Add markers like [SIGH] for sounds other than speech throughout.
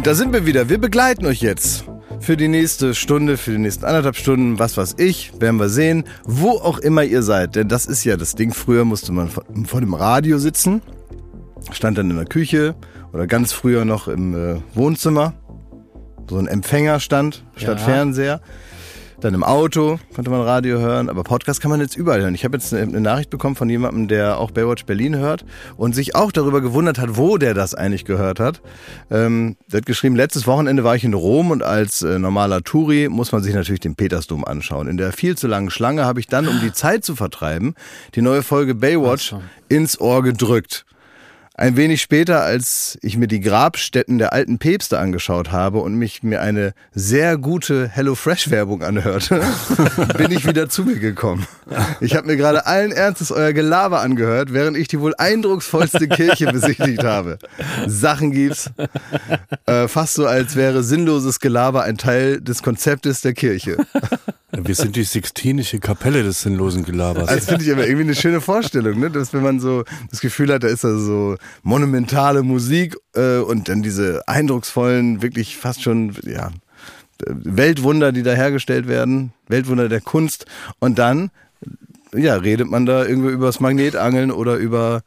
Und da sind wir wieder. Wir begleiten euch jetzt für die nächste Stunde, für die nächsten anderthalb Stunden, was weiß ich, werden wir sehen, wo auch immer ihr seid. Denn das ist ja das Ding. Früher musste man vor dem Radio sitzen, stand dann in der Küche oder ganz früher noch im äh, Wohnzimmer. So ein Empfängerstand statt Ja. Fernseher. Dann im Auto konnte man Radio hören, aber Podcast kann man jetzt überall hören. Ich habe jetzt eine, Nachricht bekommen von jemandem, der auch Baywatch Berlin hört und sich auch darüber gewundert hat, wo der das eigentlich gehört hat. Ähm, der hat geschrieben, letztes Wochenende war ich in Rom und als äh, normaler Touri muss man sich natürlich den Petersdom anschauen. In der viel zu langen Schlange habe ich dann, um die Zeit zu vertreiben, die neue Folge Baywatch ins Ohr gedrückt. Ein wenig später, als ich mir die Grabstätten der alten Päpste angeschaut habe und mich mir eine sehr gute HelloFresh-Werbung anhörte, [LAUGHS] bin ich wieder zu mir gekommen. Ich habe mir gerade allen Ernstes euer Gelaber angehört, während ich die wohl eindrucksvollste Kirche besichtigt habe. Sachen gibt's. Äh, fast so, als wäre sinnloses Gelaber ein Teil des Konzeptes der Kirche. Wir sind die Sixtinische Kapelle des sinnlosen Gelabers. Also finde ich aber irgendwie eine schöne Vorstellung, ne? dass wenn man so das Gefühl hat, da ist da so monumentale Musik äh, und dann diese eindrucksvollen, wirklich fast schon, ja, Weltwunder, die da hergestellt werden, Weltwunder der Kunst und dann, ja, redet man da irgendwie über das Magnetangeln oder über,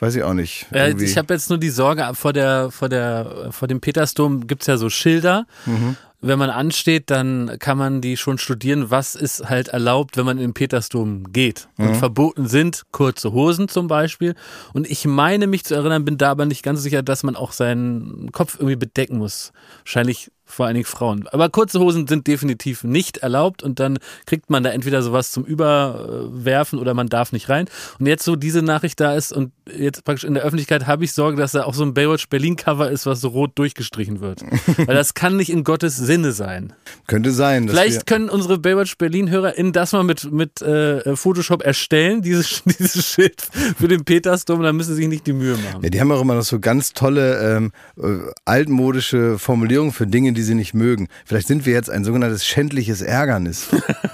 weiß ich auch nicht. Ja, irgendwie- ich habe jetzt nur die Sorge, vor der, vor der, vor dem Petersdom gibt's ja so Schilder. Mhm. Wenn man ansteht, dann kann man die schon studieren, was ist halt erlaubt, wenn man in den Petersdom geht. Und verboten sind kurze Hosen zum Beispiel. Und ich meine mich zu erinnern, bin da aber nicht ganz sicher, dass man auch seinen Kopf irgendwie bedecken muss. Wahrscheinlich vor allen Dingen Frauen. Aber kurze Hosen sind definitiv nicht erlaubt und dann kriegt man da entweder sowas zum Überwerfen oder man darf nicht rein. Und jetzt so diese Nachricht da ist und jetzt praktisch in der Öffentlichkeit habe ich Sorge, dass da auch so ein Baywatch Berlin Cover ist, was so rot durchgestrichen wird. [LAUGHS] Weil das kann nicht in Gottes Sinne sein. könnte sein. Vielleicht können unsere Baywatch Berlin HörerInnen das mal mit, mit äh, Photoshop erstellen, dieses, [LAUGHS] dieses Schild für den Petersdom, dann müssen sie sich nicht die Mühe machen. Ja, die haben auch immer noch so ganz tolle ähm, äh, altmodische Formulierungen für Dinge, die sie nicht mögen. Vielleicht sind wir jetzt ein sogenanntes schändliches Ärgernis.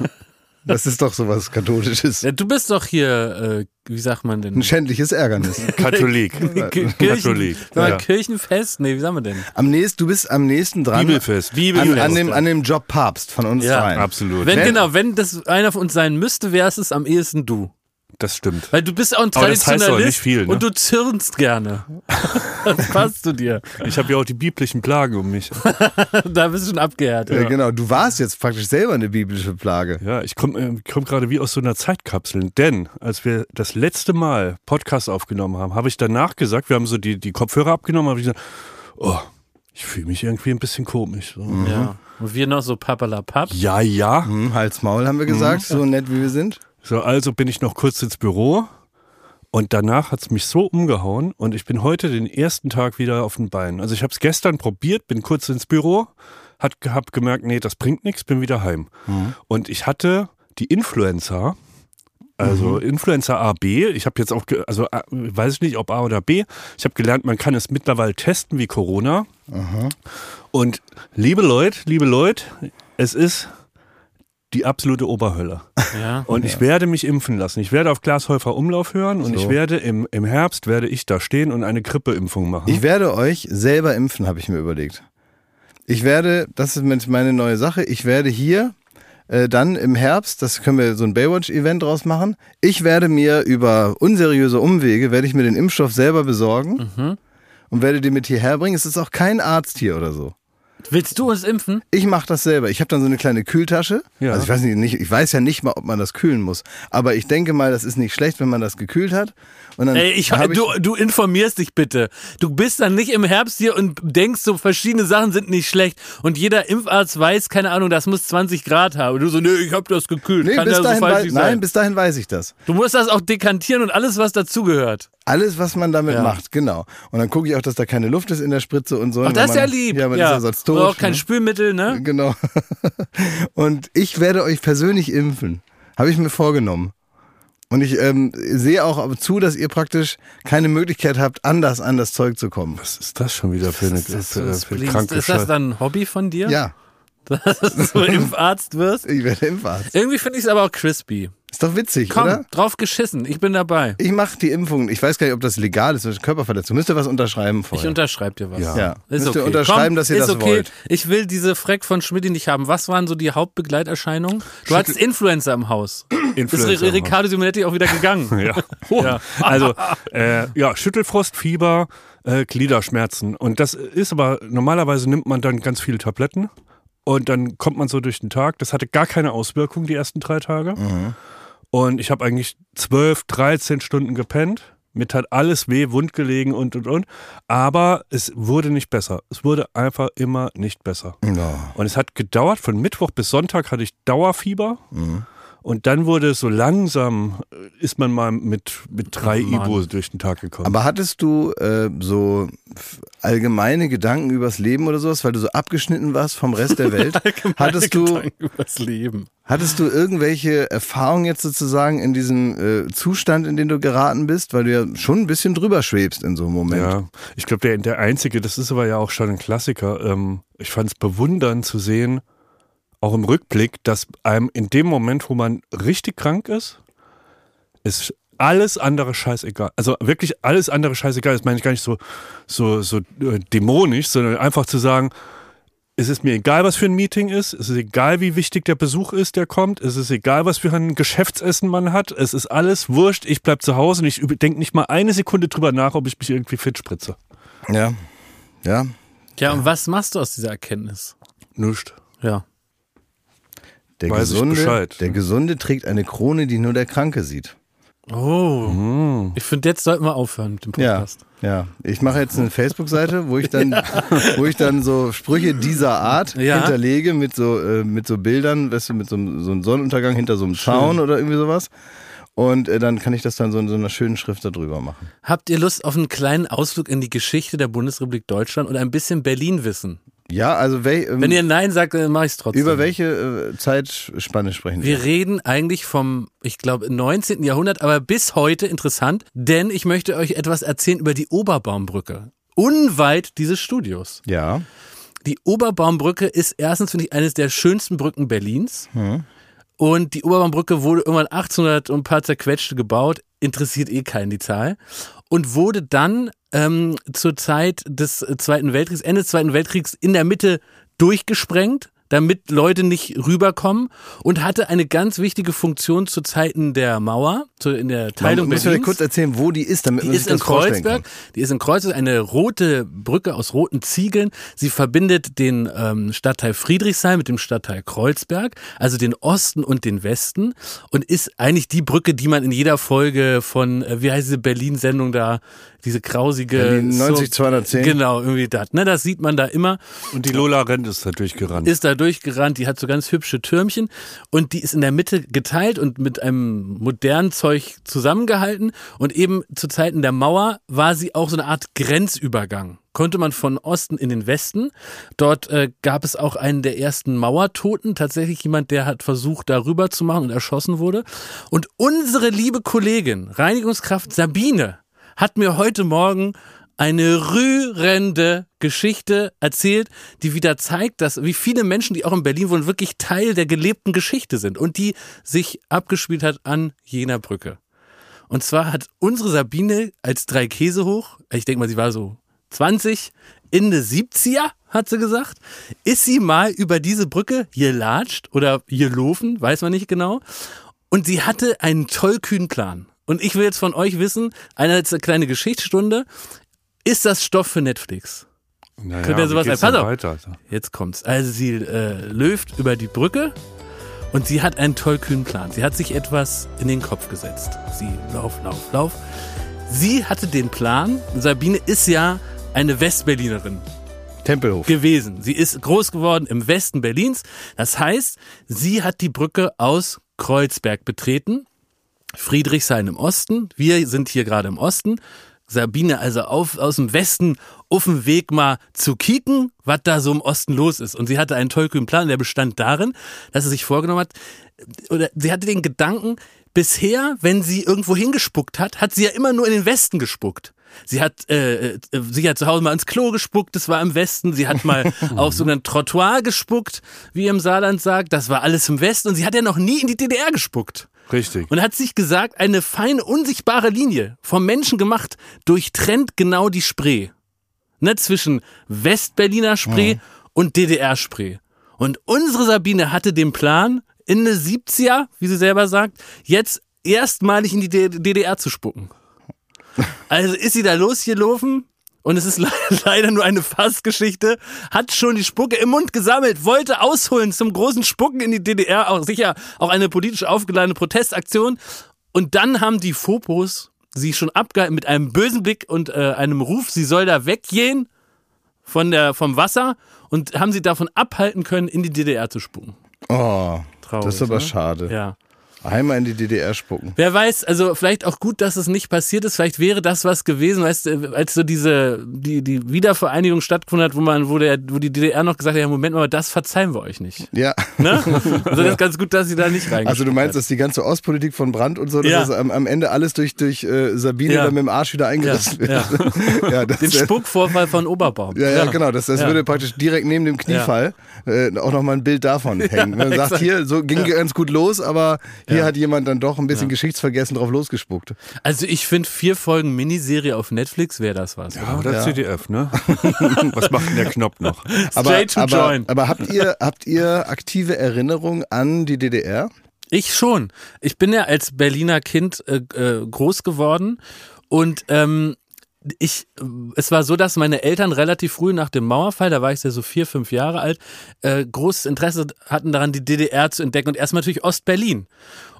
[LAUGHS] das ist doch sowas Katholisches. Ja, du bist doch hier, äh, wie sagt man denn? Ein schändliches Ärgernis. [LAUGHS] Katholik. Kirchen, Katholik. Sag Ja. Kirchenfest? Nee, wie sagen wir denn? Am nächsten, du bist am nächsten dran. Bibelfest. An, Bibelfest. an, dem, an dem Job Papst von uns Ja, dreien. Absolut. Wenn, Wenn- genau, wenn das einer von uns sein müsste, wärst es am ehesten du. Das stimmt. Weil du bist auch ein Aber das heißt Traditionalist aber nicht viel, ne? und du zirnst gerne. [LAUGHS] das passt zu dir. Ich habe ja auch die biblischen Plagen um mich. [LAUGHS] Da bist du schon abgehärtet. Ja, genau. Du warst jetzt praktisch selber eine biblische Plage. Ja, ich komme äh, komm gerade wie aus so einer Zeitkapsel. Denn als wir das letzte Mal Podcast aufgenommen haben, habe ich danach gesagt, wir haben so die, die Kopfhörer abgenommen, habe ich gesagt, oh, ich fühle mich irgendwie ein bisschen komisch. So. Ja. Und wir noch so papalapap. Ja, ja. Hm, Hals Maul haben wir gesagt, so nett wie wir sind. So, also bin ich noch kurz ins Büro und danach hat es mich so umgehauen und ich bin heute den ersten Tag wieder auf den Beinen. Also ich habe es gestern probiert, bin kurz ins Büro, hat, hab gemerkt, nee, das bringt nichts, bin wieder heim. Und ich hatte die Influenza, also Influenza A, B. Ich habe jetzt auch, also äh, weiß ich nicht, ob A oder B. Ich habe gelernt, man kann es mittlerweile testen wie Corona. Und liebe Leute, liebe Leute, es ist die absolute Oberhölle. Ja. Und ich werde mich impfen lassen. Ich werde auf Glashäufer Umlauf hören und So. ich werde im, im Herbst werde ich da stehen und eine Grippeimpfung machen. Ich werde euch selber impfen, habe ich mir überlegt. Ich werde, das ist meine neue Sache, ich werde hier äh, dann im Herbst, das können wir so ein Baywatch-Event draus machen, ich werde mir über unseriöse Umwege, werde ich mir den Impfstoff selber besorgen Mhm. und werde den mit hierher bringen. Es ist auch kein Arzt hier oder so. Willst du uns impfen? Ich mache das selber. Ich habe dann so eine kleine Kühltasche. Ja. Also ich weiß nicht, ich weiß ja nicht mal, ob man das kühlen muss. Aber ich denke mal, das ist nicht schlecht, wenn man das gekühlt hat. Ey, ich, du, du informierst dich bitte. Du bist dann nicht im Herbst hier und denkst, so verschiedene Sachen sind nicht schlecht. Und jeder Impfarzt weiß, keine Ahnung, das muss 20 Grad haben. Und du so, nee, ich hab das gekühlt. Nee, Kann bis ja so dahin, falsch wei- nicht nein, sein. bis dahin weiß ich das. Du musst das auch dekantieren und alles, was dazugehört. Alles, was man damit Ja. macht, genau. Und dann gucke ich auch, dass da keine Luft ist in der Spritze und so. Ach, Und das ist ja lieb. Ja, man ist ja sonst tot. Auch kein ne? Spülmittel, ne? Genau. [LAUGHS] Und ich werde euch persönlich impfen. Habe ich mir vorgenommen. Und ich ähm, sehe auch zu, dass ihr praktisch keine Möglichkeit habt, anders an das Zeug zu kommen. Was ist das schon wieder für eine Ist das, für, so für kranke ist das dann ein Hobby von dir? Ja, [LAUGHS] Dass du [LAUGHS] Impfarzt wirst? ich werde Impfarzt. Irgendwie finde ich es aber auch crispy. Ist doch witzig, Komm, oder? drauf geschissen. Ich bin dabei. Ich mache die Impfung. Ich weiß gar nicht, ob das legal ist. Das ist Körperverletzung. Müsst ihr was unterschreiben Ich vorher? unterschreibe dir was. Ja. ja. Ist Müsst okay. ihr unterschreiben, Komm, dass ihr ist das okay. wollt. Ich will diese Freck von Schmidt nicht haben. Was waren so die Hauptbegleiterscheinungen? Du hattest Influencer im Haus. [CLEARS THROAT] Influencer ist. Riccardo Simonetti auch wieder gegangen. [LAUGHS] Ja. Ja. Also, äh, ja, Schüttelfrost, Fieber, äh, Gliederschmerzen. Und das ist aber, normalerweise nimmt man dann ganz viele Tabletten und dann kommt man so durch den Tag. Das hatte gar keine Auswirkung die ersten drei Tage. Und ich habe eigentlich 12, 13 Stunden gepennt. Mir tat alles weh, wund gelegen und und und. Aber es wurde nicht besser. Es wurde einfach immer nicht besser. Ja. Und es hat gedauert, von Mittwoch bis Sonntag hatte ich Dauerfieber. Und dann wurde es so langsam, äh, ist man mal mit, mit drei Mann. Ibo durch den Tag gekommen. Aber hattest du äh, so allgemeine Gedanken übers Leben oder sowas, weil du so abgeschnitten warst vom Rest der Welt? [LAUGHS] hattest du Gedanken übers Leben. hattest du irgendwelche Erfahrungen jetzt sozusagen in diesem äh, Zustand, in den du geraten bist, weil du ja schon ein bisschen drüber schwebst in so einem Moment? ja, ich glaube, der, der einzige, das ist aber ja auch schon ein Klassiker. Ähm, ich fand es bewundernd zu sehen, auch im Rückblick, dass einem in dem Moment, wo man richtig krank ist, ist alles andere scheißegal. Also wirklich alles andere scheißegal. Das meine ich gar nicht so, so, so äh, dämonisch, sondern einfach zu sagen, es ist mir egal, was für ein Meeting ist, es ist egal, wie wichtig der Besuch ist, der kommt, es ist egal, was für ein Geschäftsessen man hat, es ist alles wurscht, ich bleib zu Hause und ich denke nicht mal eine Sekunde drüber nach, ob ich mich irgendwie fit spritze. Ja. Ja. Ja, und was machst du aus dieser Erkenntnis? Nüscht. Ja. Der Weiß Gesunde, der Gesunde trägt eine Krone, die nur der Kranke sieht. Oh. Ich finde, jetzt sollten wir aufhören mit dem Ja, Podcast. ja. Ich mache jetzt eine Facebook-Seite, wo ich dann, [LAUGHS] [LAUGHS] wo ich dann so Sprüche dieser Art Ja. hinterlege mit so äh, mit so Bildern, weißt du, mit so, einem- so einem Sonnenuntergang hinter so einem Zaun oder irgendwie sowas. Und äh, dann kann ich das dann so in so einer schönen Schrift da drüber machen. Habt ihr Lust auf einen kleinen Ausflug in die Geschichte der Bundesrepublik Deutschland und ein bisschen Berlin wissen? Ja, also ähm, Wenn ihr Nein sagt, dann mache ich es trotzdem. über welche äh, Zeitspanne sprechen wir? Wir reden eigentlich vom, ich glaube, 19. Jahrhundert, aber bis heute interessant, denn ich möchte euch etwas erzählen über die Oberbaumbrücke. Unweit dieses Studios. Ja. Die Oberbaumbrücke ist erstens, finde ich, eines der schönsten Brücken Berlins. Und die Oberbaumbrücke wurde irgendwann 1800 und ein paar zerquetschte gebaut. Interessiert eh keinen die Zahl. Und wurde dann ähm, zur Zeit des äh, Zweiten Weltkriegs, Ende des Zweiten Weltkriegs in der Mitte durchgesprengt, damit Leute nicht rüberkommen und hatte eine ganz wichtige Funktion zu Zeiten der Mauer, zu, in der Teilung Berlins. vielleicht kurz erzählen, wo die ist, damit Die man ist sich in das vorstellen Kreuzberg. Die ist in Kreuzberg eine rote Brücke aus roten Ziegeln. Sie verbindet den ähm, Stadtteil Friedrichshain mit dem Stadtteil Kreuzberg, also den Osten und den Westen und ist eigentlich die Brücke, die man in jeder Folge von, äh, wie heißt diese Berlin-Sendung da, diese grausige Berlin 90 210. Genau, irgendwie das. Ne, das sieht man da immer Und die Lola Rent ist natürlich gerannt. ist da durchgerannt, die hat so ganz hübsche Türmchen und die ist in der Mitte geteilt und mit einem modernen Zeug zusammengehalten und eben zu Zeiten der Mauer war sie auch so eine Art Grenzübergang. Konnte man von Osten in den Westen. Dort äh, gab es auch einen der ersten Mauertoten, tatsächlich jemand, der hat versucht, da rüber zu machen und erschossen wurde. Und unsere liebe Kollegin, Reinigungskraft Sabine, hat mir heute Morgen eine rührende Geschichte erzählt, die wieder zeigt, dass wie viele Menschen, die auch in Berlin wohnen, wirklich Teil der gelebten Geschichte sind und die sich abgespielt hat an jener Brücke. Und zwar hat unsere Sabine als drei Käse hoch, ich denke mal, sie war so 20, Ende 70er, hat sie gesagt, ist sie mal über diese Brücke gelatscht oder gelaufen, weiß man nicht genau. Und sie hatte einen tollkühnen Plan. Und ich will jetzt von euch wissen, eine kleine Geschichtsstunde, ist das Stoff für Netflix? naja, Könnt ihr sowas Pass auf. weiter? Jetzt kommt's. Also sie äh, läuft über die Brücke und sie hat einen tollkühnen Plan. Sie hat sich etwas in den Kopf gesetzt. Sie lauf, lauf, lauf. Sie hatte den Plan, Sabine ist ja eine Westberlinerin Tempelhof. gewesen. Sie ist groß geworden im Westen Berlins. Das heißt, sie hat die Brücke aus Kreuzberg betreten. Friedrichshain im Osten. Wir sind hier gerade im Osten. Sabine also auf, aus dem Westen auf dem Weg mal zu kicken, was da so im Osten los ist. Und sie hatte einen tollkühnen Plan, der bestand darin, dass sie sich vorgenommen hat, oder sie hatte den Gedanken, bisher, wenn sie irgendwo hingespuckt hat, hat sie ja immer nur in den Westen gespuckt. Sie hat, äh, äh, sie hat zu Hause mal ins Klo gespuckt, das war im Westen. Sie hat mal [LAUGHS] auf so einen Trottoir gespuckt, wie ihr im Saarland sagt, das war alles im Westen. Und sie hat ja noch nie in die DDR gespuckt. Richtig. Und hat sich gesagt, eine feine, unsichtbare Linie, vom Menschen gemacht, durchtrennt genau die Spree. Ne, zwischen Westberliner Spree und DDR-Spree. Und unsere Sabine hatte den Plan, in den 70er, wie sie selber sagt, jetzt erstmalig in die DDR zu spucken. [LAUGHS] Also ist sie da losgelaufen und es ist le [LAUGHS] leider nur eine Fassgeschichte, hat schon die Spucke im Mund gesammelt, wollte ausholen zum großen Spucken in die DDR, auch sicher auch eine politisch aufgeladene Protestaktion. Und dann haben die Fopos sie schon abgehalten mit einem bösen Blick und äh, einem Ruf, sie soll da weggehen von der, vom Wasser und haben sie davon abhalten können, in die DDR zu spucken. Oh, Traurig, das ist aber ne? schade. Ja. Einmal in die DDR spucken. Wer weiß, also vielleicht auch gut, dass es nicht passiert ist. Vielleicht wäre das was gewesen, weißt du, als so diese die die Wiedervereinigung stattgefunden hat, wo man, wo der, wo die DDR noch gesagt hat, ja Moment mal, das verzeihen wir euch nicht. Ja. Ne? [LAUGHS] Also das ist ganz gut, dass sie da nicht rein. Also du meinst, dass die ganze Ostpolitik von Brandt und so, dass Ja. das am, am Ende alles durch, durch äh, Sabine Ja. dann mit dem Arsch wieder eingerissen wird. Ja, [LAUGHS] Ja, den Spuckvorfall von Oberbaum. Ja, ja, genau. Das, das Ja. würde praktisch direkt neben dem Kniefall äh, auch nochmal ein Bild davon [LAUGHS] hängen. Man sagt, hier, so ging ganz gut los, aber hier Ja. hat jemand dann doch ein bisschen Geschichtsvergessen drauf losgespuckt. Also ich finde vier Folgen Miniserie auf Netflix wäre das was. Ja, oder? oder CDF, ne? [LAUGHS] Was macht denn der Knopf noch? Aber, Straight to aber, join. aber habt ihr, habt ihr aktive Erinnerungen an die DDR? Ich schon. Ich bin ja als Berliner Kind äh, äh, groß geworden und ähm, ich, es war so, dass meine Eltern relativ früh nach dem Mauerfall, da war ich ja so vier, fünf Jahre alt, äh, großes Interesse hatten daran, die DDR zu entdecken und erstmal natürlich Ostberlin.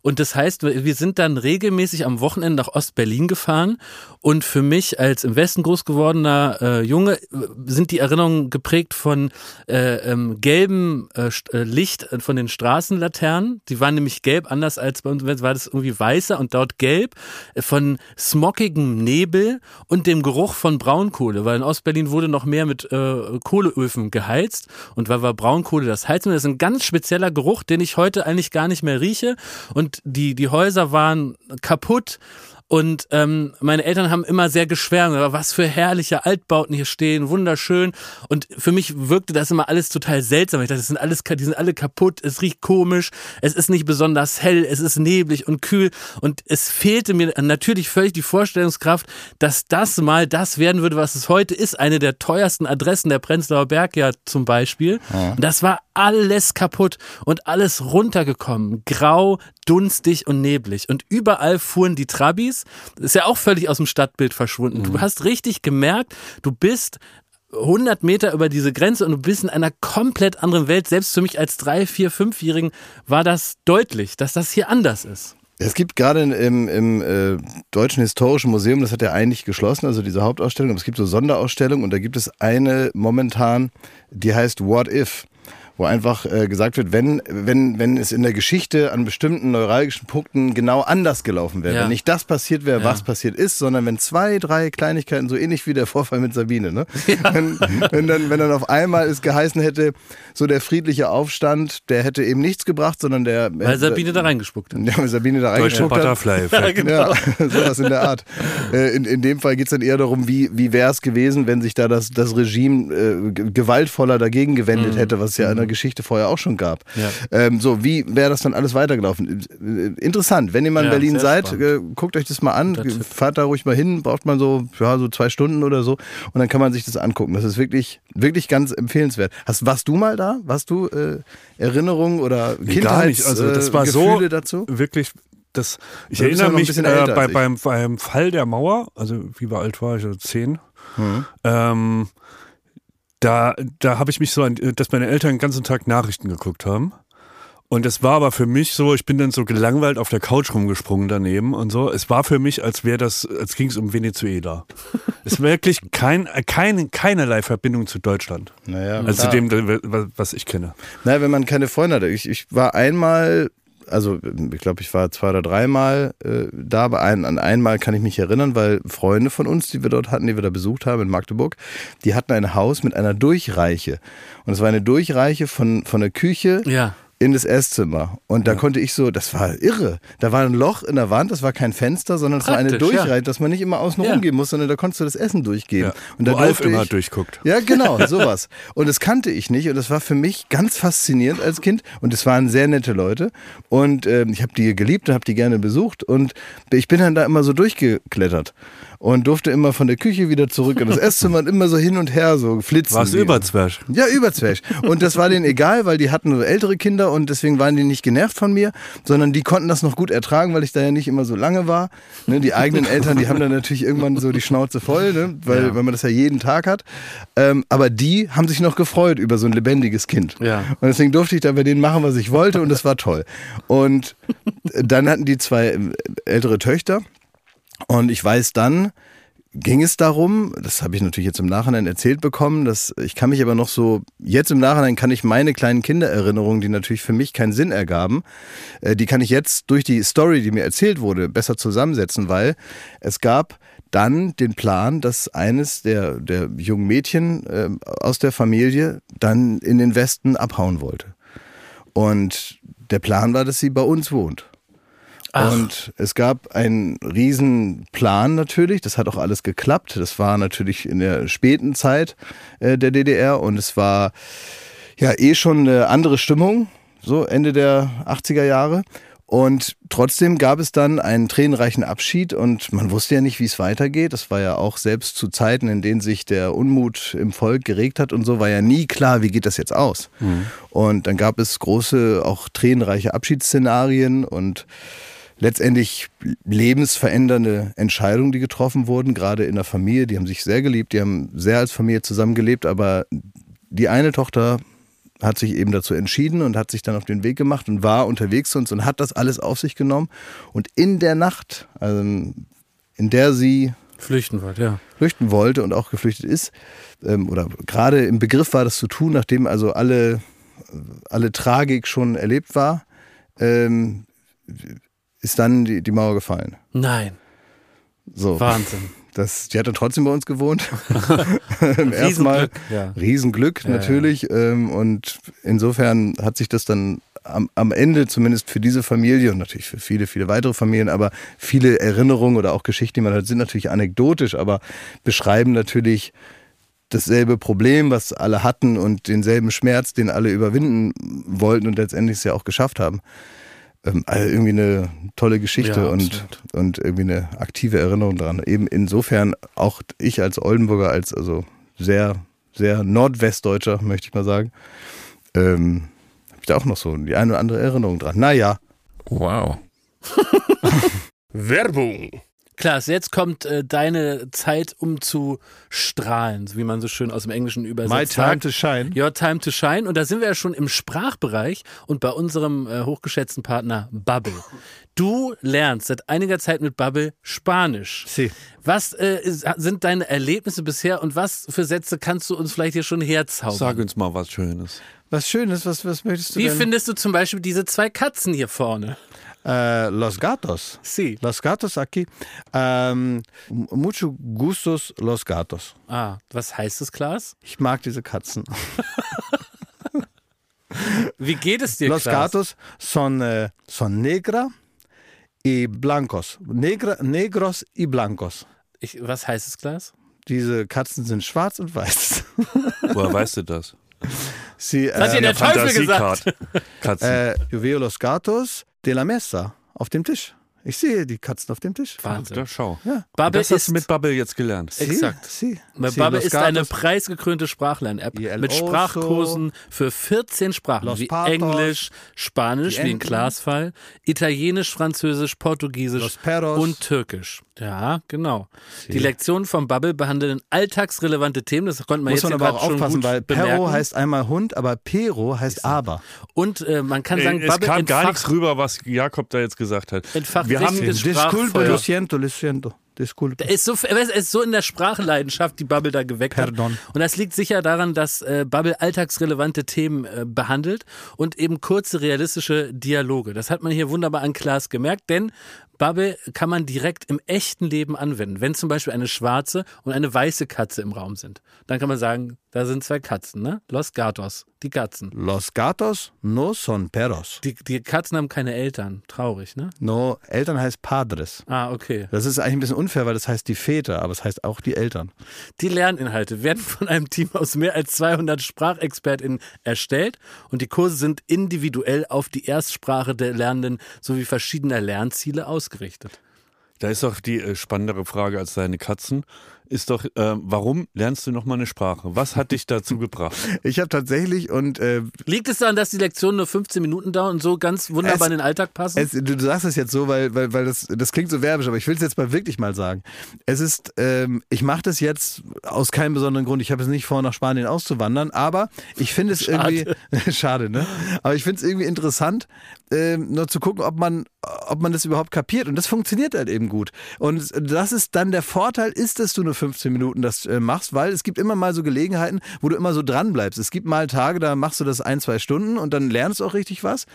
Und das heißt, wir sind dann regelmäßig am Wochenende nach Ostberlin gefahren. Und für mich als im Westen groß gewordener äh, Junge äh, sind die Erinnerungen geprägt von äh, ähm, gelbem äh, äh, Licht äh, von den Straßenlaternen. Die waren nämlich gelb, anders als bei uns war das irgendwie weißer und dort gelb. Von smockigem Nebel und dem Geruch von Braunkohle, weil in Ostberlin wurde noch mehr mit äh, Kohleöfen geheizt und weil war Braunkohle das Heizmittel. Das ist ein ganz spezieller Geruch, den ich heute eigentlich gar nicht mehr rieche. Und die, die Häuser waren kaputt. Und ähm, meine Eltern haben immer sehr geschwärmt, aber was für herrliche Altbauten hier stehen, wunderschön. Und für mich wirkte das immer alles total seltsam. Ich dachte, das sind alles, die sind alle kaputt, es riecht komisch, es ist nicht besonders hell, es ist neblig und kühl. Und es fehlte mir natürlich völlig die Vorstellungskraft, dass das mal das werden würde, was es heute ist. Eine der teuersten Adressen der Prenzlauer Berg ja zum Beispiel. Und das war alles kaputt und alles runtergekommen. Grau, dunstig und neblig. Und überall fuhren die Trabis. Das ist ja auch völlig aus dem Stadtbild verschwunden. Du hast richtig gemerkt, du bist 100 Meter über diese Grenze und du bist in einer komplett anderen Welt. Selbst für mich als drei, vier, fünfjährigen war das deutlich, dass das hier anders ist. Es gibt gerade im, im äh, Deutschen Historischen Museum, das hat ja eigentlich geschlossen, also diese Hauptausstellung, aber es gibt so Sonderausstellungen und da gibt es eine momentan, die heißt What If? Wo einfach äh, gesagt wird, wenn, wenn, wenn es in der Geschichte an bestimmten neuralgischen Punkten genau anders gelaufen wäre, Ja. wenn nicht das passiert wäre, Ja. was passiert ist, sondern wenn zwei, drei Kleinigkeiten, so ähnlich wie der Vorfall mit Sabine, ne? Wenn, wenn, dann, wenn dann auf einmal es geheißen hätte, so der friedliche Aufstand, der hätte eben nichts gebracht, sondern der. Weil Sabine da reingespuckt hat. [LAUGHS] Ja, weil Sabine da Deutsche reingespuckt hat. Butterfly-Effekt. Ja, [LAUGHS] sowas in der Art. Äh, in, in dem Fall geht es dann eher darum, wie, wie wäre es gewesen, wenn sich da das, das Regime äh, gewaltvoller dagegen gewendet hätte, was ja in der Geschichte vorher auch schon gab. Ja. Ähm, so, wie wäre das dann alles weitergelaufen? Äh, Interessant. Wenn ihr mal in Ja, Berlin seid, spannend. äh, guckt euch das mal an, fahrt da ruhig mal hin, braucht man so, ja, so zwei Stunden oder so und dann kann man sich das angucken. Das ist wirklich, wirklich ganz empfehlenswert. Hast, warst du mal da? Warst du äh, Erinnerungen oder nicht. Also das war so Gefühle dazu? wirklich. Das, ich ja erinnere mich äh, bei, ich. beim, beim Fall der Mauer, also wie war alt war ich, also zehn, Mhm. ähm, da, da habe ich mich so an, dass meine Eltern den ganzen Tag Nachrichten geguckt haben. Und es war aber für mich so, ich bin dann so gelangweilt auf der Couch rumgesprungen daneben und so. Es war für mich, als wäre das, als ging es um Venezuela. [LAUGHS] es ist wirklich kein, kein, keinerlei Verbindung zu Deutschland. Naja, Also zu klar. dem, was- ich kenne. Na, wenn man keine Freunde hat. Ich, ich war einmal, also ich glaube, ich war zwei oder dreimal äh, da, aber ein, an einmal kann ich mich erinnern, weil Freunde von uns, die wir dort hatten, die wir da besucht haben in Magdeburg, die hatten ein Haus mit einer Durchreiche. Und es war eine Durchreiche von, von der Küche Ja. In das Esszimmer. Und da konnte ich so, das war irre. Da war ein Loch in der Wand, das war kein Fenster, sondern es war eine Praktisch, ja. Dass man nicht immer außen Ja. rumgehen muss, sondern da konntest du das Essen durchgeben. Ja. Und da Wo Alf immer ich, durchguckt. Ja, genau, [LAUGHS] sowas. Und das kannte ich nicht und das war für mich ganz faszinierend als Kind. Und es waren sehr nette Leute. Und ähm, ich habe die geliebt und habe die gerne besucht. Und ich bin dann da immer so durchgeklettert und durfte immer von der Küche wieder zurück in das Esszimmer und immer so hin und her so flitzen. Warst du Überzwerg? ja, Überzwerg. Und das war denen egal, weil die hatten ältere Kinder und deswegen waren die nicht genervt von mir, sondern die konnten das noch gut ertragen, weil ich da ja nicht immer so lange war. Ne, die eigenen Eltern, die haben dann natürlich irgendwann so die Schnauze voll, ne, weil, weil man das ja jeden Tag hat. Ähm, aber die haben sich noch gefreut über so ein lebendiges Kind. Ja. Und deswegen durfte ich da bei denen machen, was ich wollte und das war toll. Und dann hatten die zwei äh, ältere Töchter und ich weiß dann, ging es darum, das habe ich natürlich jetzt im Nachhinein erzählt bekommen, dass ich kann mich aber noch so, jetzt im Nachhinein kann ich meine kleinen Kindererinnerungen, die natürlich für mich keinen Sinn ergaben, äh, die kann ich jetzt durch die Story, die mir erzählt wurde, besser zusammensetzen, weil es gab dann den Plan, dass eines der, der jungen Mädchen äh, aus der Familie dann in den Westen abhauen wollte. Und der Plan war, dass sie bei uns wohnt. Und es gab einen riesen Plan natürlich, das hat auch alles geklappt. Das war natürlich in der späten Zeit äh, der DDR und es war ja eh schon eine andere Stimmung, so Ende der 80er Jahre. Und trotzdem gab es dann einen tränenreichen Abschied und man wusste ja nicht, wie es weitergeht. Das war ja auch selbst zu Zeiten, in denen sich der Unmut im Volk geregt hat und so, war ja nie klar, wie geht das jetzt aus. Und dann gab es große, auch tränenreiche Abschiedsszenarien und letztendlich lebensverändernde Entscheidungen, die getroffen wurden, gerade in der Familie. Die haben sich sehr geliebt, die haben sehr als Familie zusammengelebt, aber die eine Tochter hat sich eben dazu entschieden und hat sich dann auf den Weg gemacht und war unterwegs zu uns und hat das alles auf sich genommen. Und in der Nacht, also in der sie Flüchten wollt, ja. flüchten wollte und auch geflüchtet ist, ähm, oder gerade im Begriff war, das zu tun, nachdem also alle, alle Tragik schon erlebt war, ähm, ist dann die, die Mauer gefallen. Nein, So. Wahnsinn. Das, die hat dann trotzdem bei uns gewohnt. [LAUGHS] Im ersten Mal. Riesenglück, ja. Riesenglück Ja, natürlich. Ähm, und insofern hat sich das dann am, am Ende zumindest für diese Familie und natürlich für viele, viele weitere Familien, aber viele Erinnerungen oder auch Geschichten, die man hat, sind natürlich anekdotisch, aber beschreiben natürlich dasselbe Problem, was alle hatten und denselben Schmerz, den alle überwinden wollten und letztendlich es ja auch geschafft haben. Ähm, also irgendwie eine tolle Geschichte Ja, und, und irgendwie eine aktive Erinnerung dran. Eben insofern auch ich als Oldenburger, als also sehr, sehr Nordwestdeutscher, möchte ich mal sagen, ähm, habe ich da auch noch so die eine oder andere Erinnerung dran. Naja, Wow. [LAUGHS] Werbung. Klaas, jetzt kommt äh, deine Zeit, um zu strahlen, so wie man so schön aus dem Englischen übersetzt my time sagt. to shine. Your Time to Shine. Und da sind wir ja schon im Sprachbereich und bei unserem äh, hochgeschätzten Partner Bubble. Du lernst seit einiger Zeit mit Bubble Spanisch. Si. Was äh, ist, sind deine Erlebnisse bisher und was für Sätze kannst du uns vielleicht hier schon herzaubern? Sag uns mal was Schönes. Was Schönes, was, was möchtest du Wie denn? findest du zum Beispiel diese zwei Katzen hier vorne? Äh, los gatos. Sie. Los gatos aquí. Ähm, mucho gustos los gatos. Ah, was heißt das, Klaas? Ich mag diese Katzen. [LAUGHS] Wie geht es dir, Los Klaas? gatos son, äh, son negra y blancos. Negra, negros y blancos. Ich, was heißt es, Klaas? Diese Katzen sind schwarz und weiß. [LAUGHS] Woher weißt du das? Sie, Das hat dir äh, der Teufel gesagt. Katzen. äh, yo veo los gatos de la mesa. Auf dem Tisch. Ich sehe die Katzen auf dem Tisch. Wahnsinn. da schau. Bubble das hast ist, du mit Bubble jetzt gelernt. Sie, Exakt. Sie, Sie, Bubble ist eine preisgekrönte Sprachlern-App mit Sprachkursen für 14 Sprachen, los wie patos, Englisch, Spanisch, wie in Enten, Klaas Fall, Italienisch, Französisch, Portugiesisch und Türkisch. Ja, genau. Die Lektionen vom Bubble behandeln alltagsrelevante Themen, das konnte man Muss jetzt man aber auch aufpassen, weil bemerken. Perro heißt einmal Hund, aber Pero heißt aber. und äh, man kann sagen, es Bubble kam gar nichts rüber, was Jakob da jetzt gesagt hat. entfacht Wir haben Disculpe, lo siento, lo siento. Disculpe. Ist so, ist so in der Sprachleidenschaft, die Bubble da geweckt Pardon. hat. Und das liegt sicher daran, dass äh, Bubble alltagsrelevante Themen äh, behandelt und eben kurze, realistische Dialoge. Das hat man hier wunderbar an Klaas gemerkt, denn Bubble kann man direkt im echten Leben anwenden. Wenn zum Beispiel eine schwarze und eine weiße Katze im Raum sind, dann kann man sagen, Da sind zwei Katzen, ne? Los Gatos, die Katzen. Los gatos no son perros. Die, die Katzen haben keine Eltern. Traurig, ne? No, Eltern heißt padres. Ah, okay. Das ist eigentlich ein bisschen unfair, weil das heißt die Väter, aber es heißt auch die Eltern. Die Lerninhalte werden von einem Team aus mehr als 200 SprachexpertInnen erstellt und die Kurse sind individuell auf die Erstsprache der Lernenden sowie verschiedener Lernziele ausgerichtet. Da ist doch die äh, spannendere Frage als deine Katzen. Ist doch, äh, warum lernst du noch mal eine Sprache? Was hat dich dazu gebracht? [LAUGHS] Ich habe tatsächlich und äh, Liegt es daran, dass die Lektionen nur 15 Minuten dauern und so ganz wunderbar Es- in den Alltag passen? es, du, sagst es jetzt so, weil, weil, weil das, das klingt so werbisch, aber ich will es jetzt mal wirklich mal sagen. Es ist, ähm, ich mache das jetzt aus keinem besonderen Grund. Ich habe es nicht vor, nach Spanien auszuwandern, aber ich finde es [LAUGHS] irgendwie [LAUGHS] schade, ne? Aber ich finde es irgendwie interessant, ähm, nur zu gucken, ob man, ob man das überhaupt kapiert. Und das funktioniert halt eben gut. Und das ist dann der Vorteil, ist, dass du nur 15 Minuten das äh, machst, weil es gibt immer mal so Gelegenheiten, wo du immer so dran bleibst. Es gibt mal Tage, da machst du das ein, zwei Stunden und dann lernst du auch richtig was.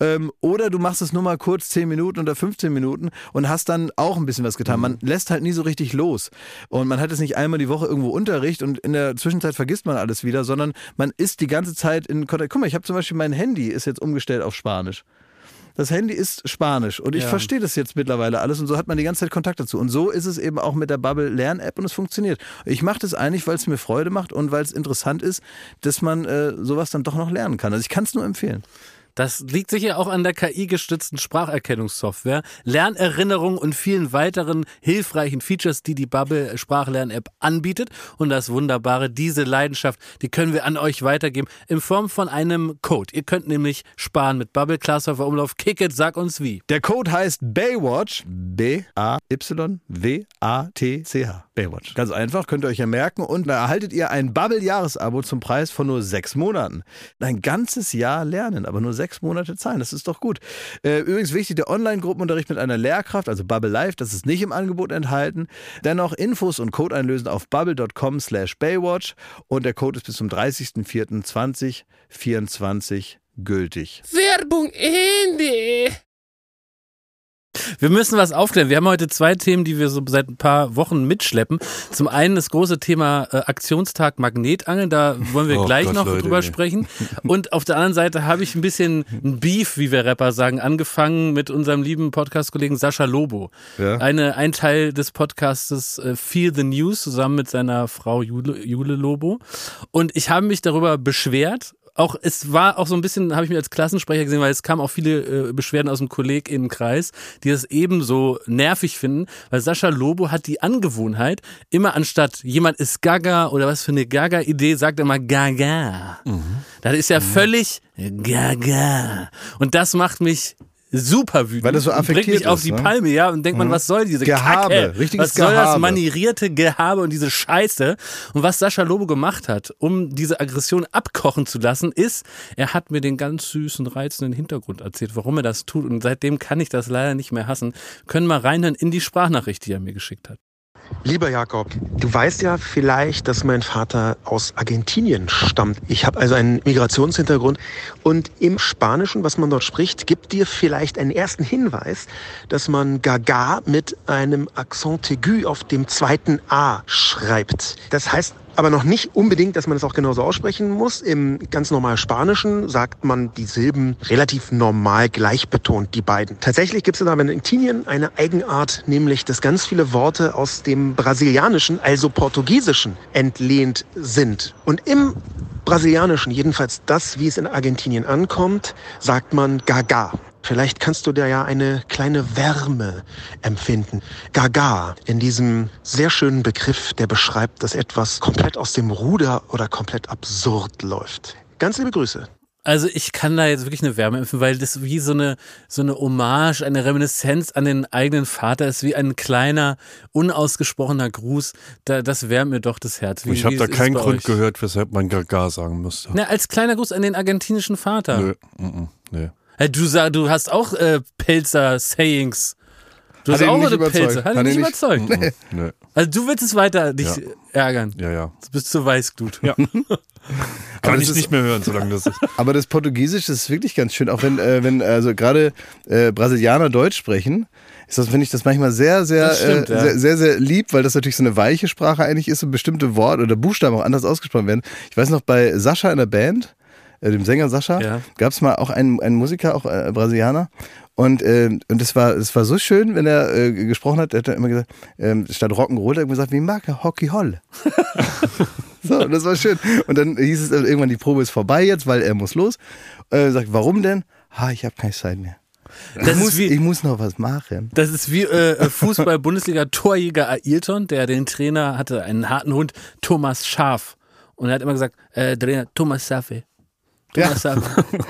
Ähm, oder du machst es nur mal kurz 10 Minuten oder 15 Minuten und hast dann auch ein bisschen was getan. Man lässt halt nie so richtig los. Und man hat jetzt nicht einmal die Woche irgendwo Unterricht und in der Zwischenzeit vergisst man alles wieder, sondern man ist die ganze Zeit in Kontakt. Guck mal, ich habe zum Beispiel mein Handy ist jetzt umgestellt auf Spanisch. Das Handy ist Spanisch und ich Ja. verstehe das jetzt mittlerweile alles und so hat man die ganze Zeit Kontakt dazu. Und so ist es eben auch mit der Bubble Lern-App und es funktioniert. Ich mache das eigentlich, weil es mir Freude macht und weil es interessant ist, dass man äh, sowas dann doch noch lernen kann. Also ich kann es nur empfehlen. Das liegt sicher auch an der KI-gestützten Spracherkennungssoftware, Lernerinnerung und vielen weiteren hilfreichen Features, die die Bubble Sprachlern-App anbietet. Und das Wunderbare, diese Leidenschaft, die können wir an euch weitergeben in Form von einem Code. Ihr könnt nämlich sparen mit Bubble, Klasshofer Umlauf, Kicket, sag uns wie. Der Code heißt Baywatch. B-A-Y-W-A-T-C-H. Baywatch. Ganz einfach, könnt ihr euch ja merken. Und da erhaltet ihr ein Bubble-Jahresabo zum Preis von nur sechs Monaten. Ein ganzes Jahr lernen, aber nur sechs Monate zahlen. Das ist doch gut. Äh, übrigens wichtig, der Online-Gruppenunterricht mit einer Lehrkraft, also Bubble Live, das ist nicht im Angebot enthalten. Dennoch Infos und Code einlösen auf bubble.com slash Baywatch. Und der Code ist bis zum 30.04.2024 gültig. Werbung Ende. Wir müssen was aufklären. Wir haben heute zwei Themen, die wir so seit ein paar Wochen mitschleppen. Zum einen das große Thema äh, Aktionstag Magnetangeln, da wollen wir Oh gleich Gott, noch Leute, drüber ey. sprechen. Und auf der anderen Seite habe ich ein bisschen ein Beef, wie wir Rapper sagen, angefangen mit unserem lieben Podcast-Kollegen Sascha Lobo. Ja. Eine, ein Teil des Podcastes äh, Feel the News zusammen mit seiner Frau Jule, Jule Lobo. Und ich habe mich darüber beschwert, auch es war auch so ein bisschen, habe ich mir als Klassensprecher gesehen, weil es kamen auch viele äh, Beschwerden aus dem KollegInnenkreis, die das ebenso nervig finden, weil Sascha Lobo hat die Angewohnheit, immer anstatt jemand ist Gaga oder was für eine Gaga-Idee, sagt er mal Gaga. Das ist ja völlig Gaga. Und das macht mich super wütend. Weil das so Und bringt affektiert mich auf ist, die ne? Palme, ja, und denkt man, was soll diese Gehabe, Kacke? richtiges was soll das Gehabe. manierierte Gehabe und diese Scheiße? Und was Sascha Lobo gemacht hat, um diese Aggression abkochen zu lassen, ist, er hat mir den ganz süßen, reizenden Hintergrund erzählt, warum er das tut. Und seitdem kann ich das leider nicht mehr hassen. Können mal reinhören in die Sprachnachricht, die er mir geschickt hat. Lieber Jakob, du weißt ja vielleicht, dass mein Vater aus Argentinien stammt. Ich habe also einen Migrationshintergrund und im Spanischen, was man dort spricht, gibt dir vielleicht einen ersten Hinweis, dass man Gaga mit einem Accent aigu auf dem zweiten A schreibt. Das heißt aber noch nicht unbedingt, dass man es auch genauso aussprechen muss. Im ganz normal Spanischen sagt man die Silben relativ normal gleich betont, die beiden. Tatsächlich gibt es aber in Argentinien eine Eigenart, nämlich dass ganz viele Worte aus dem Brasilianischen, also Portugiesischen, entlehnt sind. Und im Brasilianischen, jedenfalls das, wie es in Argentinien ankommt, sagt man Gaga. Vielleicht kannst du da ja eine kleine Wärme empfinden. Gaga, in diesem sehr schönen Begriff, der beschreibt, dass etwas komplett aus dem Ruder oder komplett absurd läuft. Ganz liebe Grüße. Also ich kann da jetzt wirklich eine Wärme empfinden, weil das wie so eine so eine Hommage, eine Reminiszenz an den eigenen Vater ist, wie ein kleiner unausgesprochener Gruß. Da, das wärmt mir doch das Herz. Wie, Ich habe da keinen Grund euch? gehört, weshalb man Gaga sagen müsste. Na, als kleiner Gruß an den argentinischen Vater. Nö, mm, mm, nee. Du sag, du hast auch äh, Pelzer Sayings. Du hast auch eine. Pelze. Hat Hat nicht ihn nicht- überzeugt. Mm, [LAUGHS] Nö. Also du willst es weiter dich Ja. ärgern. Ja, ja. Du bist zu Weißglut. Ja. [LAUGHS] Kann ich nicht mehr hören, solange das ist. [LAUGHS] Aber das Portugiesisch das ist wirklich ganz schön, auch wenn, äh, wenn also gerade äh, Brasilianer Deutsch sprechen, ist das, finde ich, das manchmal sehr, sehr, Das stimmt, äh, ja. sehr, sehr, sehr lieb, weil das natürlich so eine weiche Sprache eigentlich ist und bestimmte Worte oder Buchstaben auch anders ausgesprochen werden. Ich weiß noch, bei Sascha in der Band, äh, dem Sänger Sascha, Ja. gab es mal auch einen, einen Musiker, auch äh, Brasilianer. Und, äh, und das war, das war so schön, wenn er äh, gesprochen hat, er hat immer gesagt, ähm, statt Rock'n'Roll, hat er immer gesagt, wie mag er Hockey Holl. [LAUGHS] so, und das war schön. Und dann hieß es äh, irgendwann, die Probe ist vorbei jetzt, weil er muss los. Äh, er sagt, warum denn? Ha, ich habe keine Zeit mehr. Ich, muss, wie, ich muss noch was machen. Das ist wie äh, Fußball-Bundesliga-Torjäger Ailton, der den Trainer hatte, einen harten Hund, Thomas Schaf. Und er hat immer gesagt, äh, Trainer, Thomas Safe. Safe.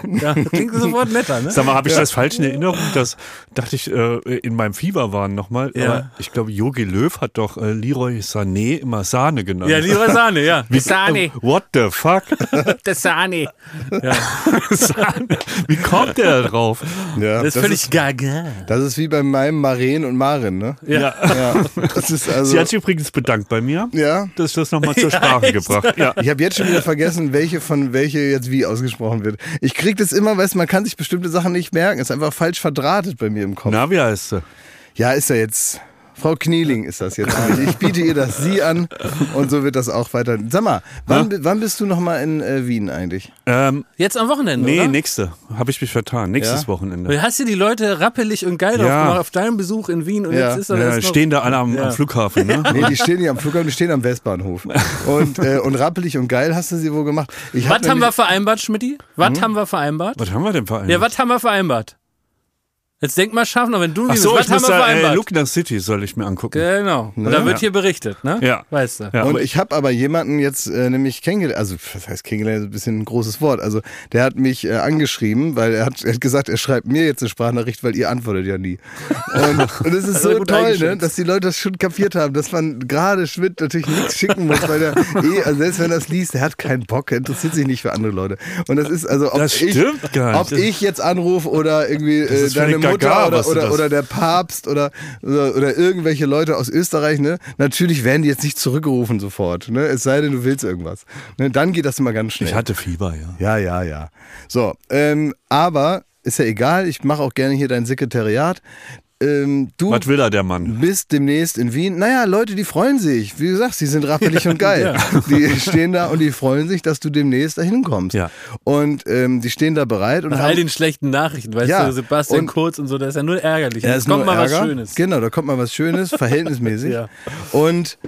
Ja, klingt sofort netter, ne? Sag mal, habe ich das falsch in Erinnerung? Das dachte ich äh, in meinem Fieberwahn nochmal. Ja. Aber ich glaube, Jogi Löw hat doch äh, Leroy Sané immer Sahne genannt. Ja, lieber Sahne, ja. Wie, Sahne, äh, what the fuck? [LAUGHS] der Sahne. Ja, [LAUGHS] Sahne. Wie kommt der da drauf? Ja, das ist völlig gaga. das ist wie bei meinem Maren und Maren, ne? Ja. Ja, das ist also. Sie hat sich übrigens bedankt bei mir, ja, dass ich das nochmal zur [LAUGHS] Sprache echt? gebracht. Ja. Ich habe jetzt schon wieder vergessen, welche von welche jetzt wie ausgesprochen wird. Ich krieg das immer, weißt man kann sich bestimmte Sachen nicht merken. Ist einfach falsch verdrahtet bei mir im Kopf. Na, wie heißt sie? Ja, ist ja jetzt. Frau Knieling ist das jetzt. Ich biete ihr das Sie an und so wird das auch weiter. Sag mal, wann, wann bist du noch mal in äh, Wien eigentlich? Ähm, Jetzt am Wochenende, nee, oder? nächste. Habe ich mich vertan. Nächstes Ja? Wochenende. Du hast dir die Leute rappelig und geil Ja. gemacht auf deinem Besuch in Wien und Ja. jetzt ist er Ja, stehen da alle am, Ja. am Flughafen, ne? [LAUGHS] Nee, die stehen nicht am Flughafen, die stehen am Westbahnhof. Und, äh, und rappelig und geil hast du sie wohl gemacht. Ich hab Was haben wir vereinbart, Schmidti? Was Hm? haben wir vereinbart? Was haben wir denn vereinbart? Ja, was haben wir vereinbart? Jetzt denk mal scharf noch, wenn du Ach bist, so, was ich haben muss wir da, äh? Lugner City soll ich mir angucken. genau. Und da wird hier berichtet, ne? Ja. Weißt du. Ja, Und aber ich habe aber jemanden jetzt äh, nämlich kennengelernt, also was heißt kennengelernt, ist ein bisschen ein großes Wort. Also der hat mich äh, angeschrieben, weil er hat, er hat gesagt, er schreibt mir jetzt eine Sprachnachricht, weil ihr antwortet ja nie. Und, und es ist [LAUGHS] er so toll, ne, dass die Leute das schon kapiert haben, dass man gerade Schmidt natürlich nichts schicken muss, weil der [LAUGHS] eh, also selbst wenn er das liest, der hat keinen Bock, er interessiert sich nicht für andere Leute. Und das ist also, ob Das ich, stimmt gar nicht. ob ich jetzt anrufe oder irgendwie äh, deine Mutter gaga, oder, oder, oder der Papst oder, oder, oder irgendwelche Leute aus Österreich, ne? Natürlich werden die jetzt nicht zurückgerufen sofort, ne? Es sei denn, du willst irgendwas. Ne? Dann geht das immer ganz schnell. ich hatte Fieber, ja. ja, ja, ja. So, ähm, aber ist ja egal, ich mache auch gerne hier dein Sekretariat. Ähm, du Was will er, der Mann? bist demnächst in Wien. Naja, Leute, die freuen sich. Wie gesagt, sie sind rappelig [LAUGHS] und geil. Die stehen da und die freuen sich, dass du demnächst dahin kommst. Ja. Und ähm, die stehen da bereit und Nach haben all den schlechten Nachrichten, weißt Ja. du, Sebastian Und- Kurz und so, das ist ja nur ärgerlich. Ja, ist kommt nur mal was Ärger. Schönes. Genau, da kommt mal was Schönes, [LAUGHS] verhältnismäßig. Ja. Und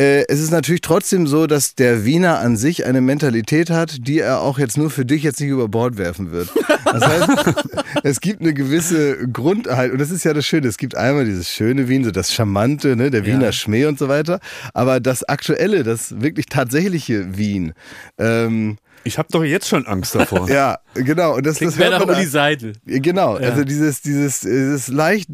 äh, es ist natürlich trotzdem so, dass der Wiener an sich eine Mentalität hat, die er auch jetzt nur für dich jetzt nicht über Bord werfen wird. Das heißt, [LAUGHS] es gibt eine gewisse Grundhalt und das ist ja das Schöne. Es gibt einmal dieses schöne Wien, so das Charmante, ne, der Wiener Schmäh und so weiter. Aber das aktuelle, das wirklich tatsächliche Wien, ähm, Ich habe doch jetzt schon Angst davor. [LAUGHS] ja, genau. Und das, das Wer hört nach man Uli Seidel. Genau, also dieses, dieses, dieses leicht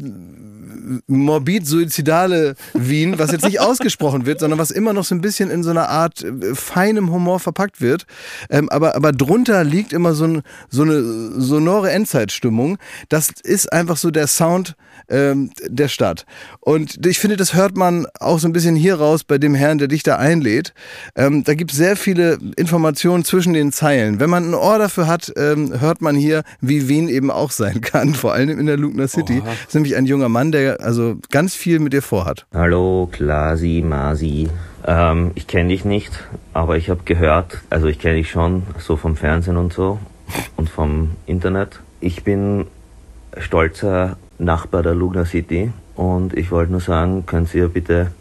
morbid-suizidale Wien, was jetzt nicht [LAUGHS] ausgesprochen wird, sondern was immer noch so ein bisschen in so einer Art äh, feinem Humor verpackt wird. Ähm, aber, aber drunter liegt immer so, ein, so eine sonore Endzeitstimmung. Das ist einfach so der Sound ähm, der Stadt. Und ich finde, das hört man auch so ein bisschen hier raus bei dem Herrn, der dich da einlädt. Ähm, da gibt es sehr viele Informationen zwischen den Zeilen. Wenn man ein Ohr dafür hat, ähm, hört man hier, wie Wien eben auch sein kann, vor allem in der Lugner City. Das ist nämlich ein junger Mann, der also ganz viel mit dir vorhat. Hallo, Klasi, Masi. Ähm, ich kenne dich nicht, aber ich habe gehört, also ich kenne dich schon so vom Fernsehen und so und vom Internet. Ich bin stolzer Nachbar der Lugner City und ich wollte nur sagen, könnt ihr bitte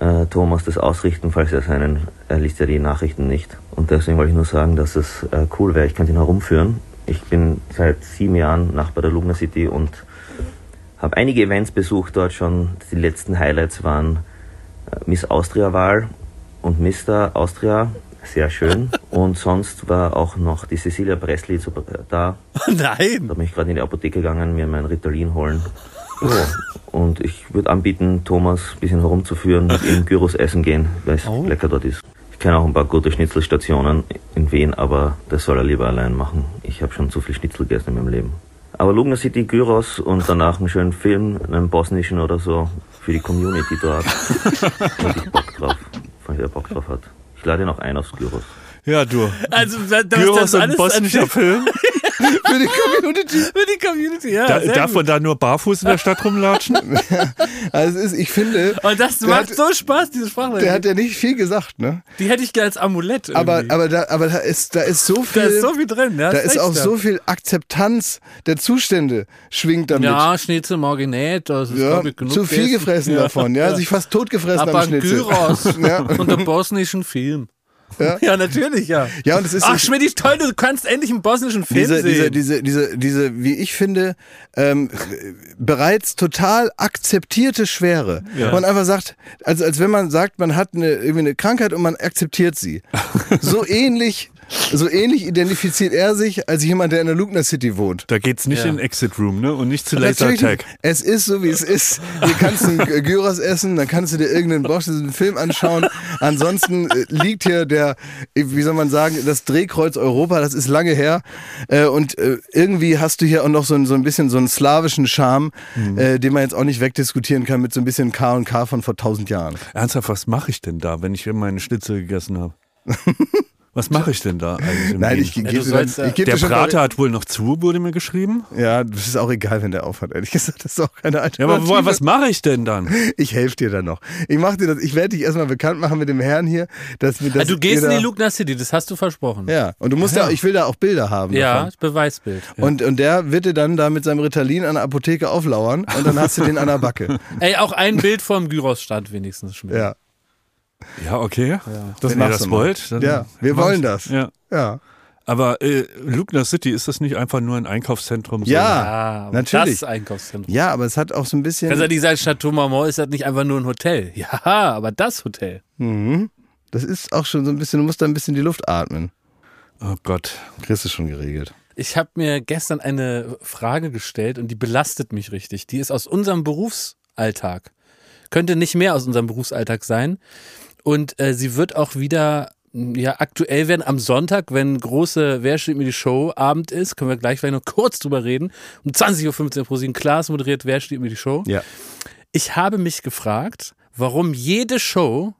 äh, Thomas das ausrichten, falls er seinen, er liest ja die Nachrichten nicht. Und deswegen wollte ich nur sagen, dass es äh, cool wäre. Ich könnte ihn herumführen. Ich bin seit sieben Jahren Nachbar der Lugner City und habe einige Events besucht dort schon. Die letzten Highlights waren äh, Miss Austria-Wahl und Mr. Austria. Sehr schön. Und sonst war auch noch die Cecilia Presley zu, äh, da. [LAUGHS] Nein. Da bin ich gerade in die Apotheke gegangen, mir mein Ritalin holen. Ja. Und ich würde anbieten, Thomas ein bisschen herumzuführen, mit ihm Gyros essen gehen, weil es lecker dort ist. Ich kenne auch ein paar gute Schnitzelstationen in Wien, aber das soll er lieber allein machen. Ich habe schon zu viel Schnitzel gegessen in meinem Leben. Aber Lugner City, Gyros und danach einen schönen Film, einen bosnischen oder so, für die Community dort. [LAUGHS] Hab ich Bock drauf, falls er Bock drauf hat. Ich lade auch ein aufs Gyros. Ja, du. Also, das, Gyros das und alles bosnischer an- Film. [LAUGHS] Für die Community. [LAUGHS] für die Community, ja. Da, darf gut. man da nur barfuß in der Stadt rumlatschen? [LAUGHS] Also es ist, ich finde, Und das macht hat, so Spaß, diese Sprache. der hat ja nicht viel gesagt, ne? die hätte ich gerne als Amulett. Irgendwie. Aber, aber, da, aber da, ist, da ist so viel. da ist so viel drin. Ja, da ist auch ja. so viel Akzeptanz der Zustände schwingt damit. Ja, Schnitzel nicht. Das ist, Ja, genug zu viel gegessen. gefressen Ja. davon, ja, sich fast totgefressen Aber am Schnitzel. Gyros [LAUGHS] Ja. und der bosnischen Film. Ja. natürlich, ja. Ja, und es ist Ach, Schmidt, toll, du kannst endlich einen bosnischen Film diese, diese, sehen. diese, diese, diese, wie ich finde, ähm, bereits total akzeptierte Schwere. Ja. Man einfach sagt, also als wenn man sagt, man hat eine, irgendwie eine Krankheit und man akzeptiert sie. [LAUGHS] so ähnlich, so ähnlich identifiziert er sich als jemand, der in der Lugner City wohnt. Da geht's nicht Ja. in Exit Room, ne? Und nicht zu Laser Natürlich Tag. Es ist so, wie es ist. Du kannst einen G- Gyros essen, dann kannst du dir irgendeinen boschischen Film anschauen. Ansonsten äh, liegt hier der, äh, wie soll man sagen, das Drehkreuz Europa, das ist lange her. Äh, Und irgendwie hast du hier auch noch so ein, so ein bisschen so einen slawischen Charme, Mhm. den man jetzt auch nicht wegdiskutieren kann mit so ein bisschen K und K von vor tausend Jahren. Ernsthaft, was mache ich denn da, wenn ich meine Schnitzel gegessen habe? [LAUGHS] was mache ich denn da eigentlich? Nein, ich, gebe du dir, sollst, dann, ich gebe Der Prater hat wohl noch zu, wurde mir geschrieben. Ja, das ist auch egal, wenn der aufhat. Ehrlich gesagt, das ist auch keine Ja, Alternative. aber wo, was mache ich denn dann? Ich helfe dir dann noch. Ich mach dir das. Ich werde dich erstmal bekannt machen mit dem Herrn hier, dass wir das. Ah, du gehst in die Lugner City, das hast du versprochen. Ja, und du musst ja, ich will da auch Bilder haben. Ja, davon. Beweisbild. Und, und der wird dir dann da mit seinem Ritalin an der Apotheke auflauern und dann hast du den an der Backe. [LAUGHS] Ey, auch ein Bild vom Gyros stand wenigstens Schmidt. Ja, Ja, okay. das Wenn ihr das wollt, dann Ja, wir wollen das. Ja. Ja. Aber äh, Lugner City, ist das nicht einfach nur ein Einkaufszentrum? So? Ja. Aber Natürlich. Das Einkaufszentrum. Ja, aber es hat auch so ein bisschen. Kannst du nicht sagen, Chateau Marmont ist das nicht einfach nur ein Hotel. [LAUGHS] Ja, aber das Hotel. Mhm. Das ist auch schon so ein bisschen, du musst da ein bisschen die Luft atmen. Oh Gott. Kriegst du schon geregelt. Ich habe mir gestern eine Frage gestellt und die belastet mich richtig. Die ist aus unserem Berufsalltag. Könnte nicht mehr aus unserem Berufsalltag sein. Und äh, sie wird auch wieder ja, aktuell werden am Sonntag, wenn große Wer steht mir die Show Abend ist, können wir gleich vielleicht noch [LAUGHS] kurz drüber reden. Um 20.15 Uhr pro 7 Klaas moderiert Wer steht mir die Show. Ja. Ich habe mich gefragt, warum jede Show,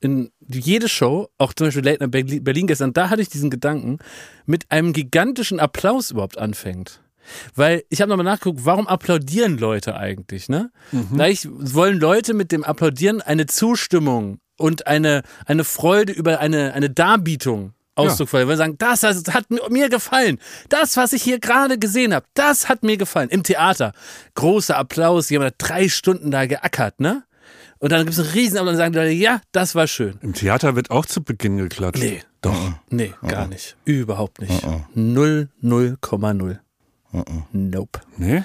in jede Show, auch zum Beispiel Late Night Berlin gestern, da hatte ich diesen Gedanken, mit einem gigantischen Applaus überhaupt anfängt. Weil ich habe nochmal nachgeguckt, warum applaudieren Leute eigentlich, ne? Vielleicht wollen Leute mit dem Applaudieren eine Zustimmung und eine, eine Freude über eine, eine Darbietung Ausdruck verleihen. Weil sagen, das, das hat mir- gefallen. Das, was ich hier gerade gesehen habe, das hat mir gefallen. Im Theater. Großer Applaus, jemand hat drei Stunden da geackert, ne? Und dann gibt es einen riesen Applaus und sagen die Leute, ja, das war schön. Im Theater wird auch zu Beginn geklatscht. Nee. Doch. Nee, gar nicht. Überhaupt nicht. Null, null Komma null. Nope. Nee?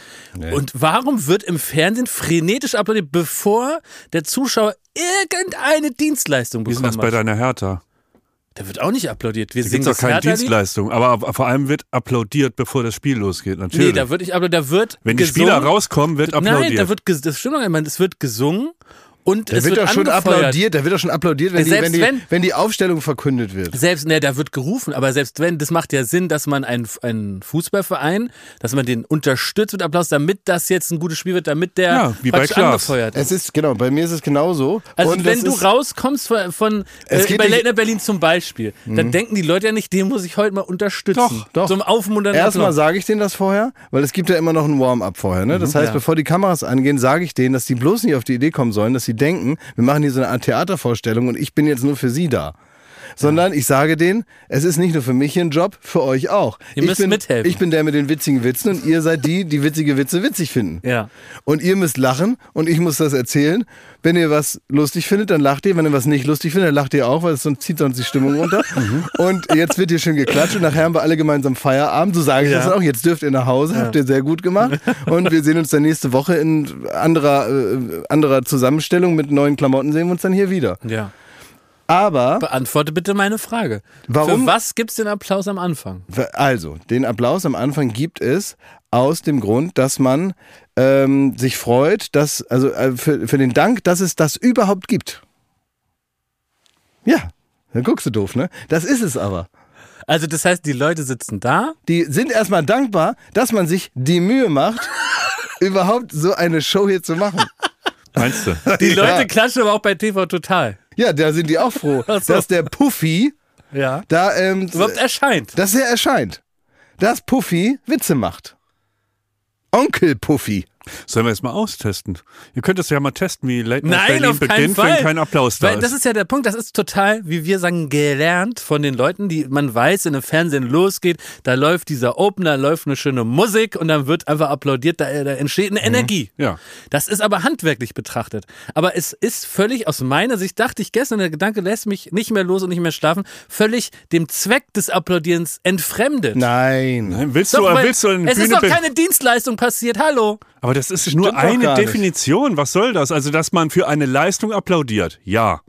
Und warum wird im Fernsehen frenetisch applaudiert, bevor der Zuschauer irgendeine Dienstleistung Wie ist bekommen das bei deiner Hertha? Da wird auch nicht applaudiert. Wir Da singen gibt es das auch keine. Dienstleistung. Aber vor allem wird applaudiert, bevor das Spiel losgeht. Natürlich. Nee, da wird nicht applaudiert. Da wird Wenn die gesungen. Spieler rauskommen, wird applaudiert. Nein, da wird, das stimmt doch nicht. Es wird gesungen und Da es wird wird doch schon applaudiert, da wird doch schon applaudiert, wenn, die, wenn, die, wenn- wenn die Aufstellung verkündet wird. Selbst, ne, da wird gerufen, aber selbst wenn, das macht ja Sinn, dass man einen, einen Fußballverein, dass man den unterstützt mit Applaus, damit das jetzt ein gutes Spiel wird, damit der Ja, wie bei angefeuert ist. Es ist, genau, bei mir ist es genauso. Also Und wenn du ist, rauskommst von, von Es äh, bei Mhm. Late Berlin zum Beispiel, dann denken die Leute ja nicht, den muss ich heute mal unterstützen. Doch, doch. Zum Aufmunternden Erstmal sage ich denen das vorher, weil es gibt ja immer noch ein Warm-up vorher. Ne? Das heißt, Ja. bevor die Kameras angehen, sage ich denen, dass die bloß nicht auf die Idee kommen sollen, dass sie denken, wir machen hier so eine Art Theatervorstellung und ich bin jetzt nur für sie da. Sondern ich sage denen, es ist nicht nur für mich hier ein Job, für euch auch. Ihr ich müsst bin, mithelfen. Ich bin der mit den witzigen Witzen und ihr seid die, die witzige Witze witzig finden. Ja. Und ihr müsst lachen und ich muss das erzählen. Wenn ihr was lustig findet, dann lacht ihr. Wenn ihr was nicht lustig findet, dann lacht ihr auch, weil es sonst zieht sonst die Stimmung runter. [LAUGHS] und jetzt wird hier schön geklatscht und nachher haben wir alle gemeinsam Feierabend. So sage ich Ja. das auch. Jetzt dürft ihr nach Hause, habt ihr sehr gut gemacht. Und wir sehen uns dann nächste Woche in anderer, äh, anderer Zusammenstellung mit neuen Klamotten sehen wir uns dann hier wieder. ja. Aber, Beantworte bitte meine Frage. Warum- Für was gibt's den Applaus am Anfang? also, den Applaus am Anfang gibt es aus dem Grund, dass man ähm, sich freut, dass, also äh, für, für den Dank, dass es das überhaupt gibt. Ja, dann guckst du doof, ne? Das ist es aber. Also das heißt, die Leute sitzen da. Die sind erstmal dankbar, dass man sich die Mühe macht, [LAUGHS] überhaupt so eine Show hier zu machen. Meinst du? [LAUGHS] Die Ja. Leute klatschen aber auch bei TV Total. Ja, da sind die auch froh, [LAUGHS] so. dass der Puffy Ja. Da, ähm, Überhaupt erscheint. dass er erscheint. Dass Puffy Witze macht. Onkel Puffy. Sollen wir es mal austesten? Ihr könnt es ja mal testen, wie Late Night Nein, Berlin auf keinen beginnt, Fall. wenn kein Applaus da Weil das ist. ist ja der Punkt, das ist total, wie wir sagen, gelernt von den Leuten, die man weiß, in dem Fernsehen losgeht, da läuft dieser Opener, läuft eine schöne Musik und dann wird einfach applaudiert, da, da entsteht eine Energie. Mhm. Ja. Das ist aber handwerklich betrachtet. Aber es ist völlig aus meiner Sicht, dachte ich gestern, der Gedanke lässt mich nicht mehr los und nicht mehr schlafen, völlig dem Zweck des Applaudierens entfremdet. Nein. Nein, willst Doch, du, willst du eine es Bühne ist doch keine Dienstleistung passiert, hallo. Aber das ist nur eine nicht. Definition. Was soll das? Also, dass man für eine Leistung applaudiert. Ja.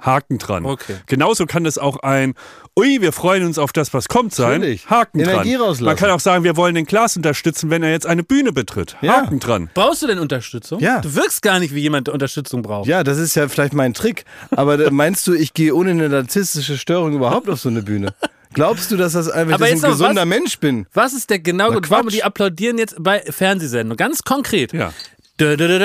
Haken dran. Okay. Genauso kann es auch ein, ui, wir freuen uns auf das, was kommt sein. Natürlich. Haken Energie dran. rauslassen. Man kann auch sagen, wir wollen den Klaas unterstützen, wenn er jetzt eine Bühne betritt. Ja. Haken dran. Brauchst du denn Unterstützung? Ja. Du wirkst gar nicht wie jemand, der Unterstützung braucht. Ja, das ist ja vielleicht mein Trick. Aber da- meinst du, ich gehe ohne eine narzisstische Störung überhaupt auf so eine Bühne? [LAUGHS] Glaubst du, dass das einfach Aber ein noch gesunder was? Mensch bin? Was ist der genau Na, Quatsch. die applaudieren jetzt bei Fernsehsendungen? Ganz konkret. Ja. Dö, dö, dö.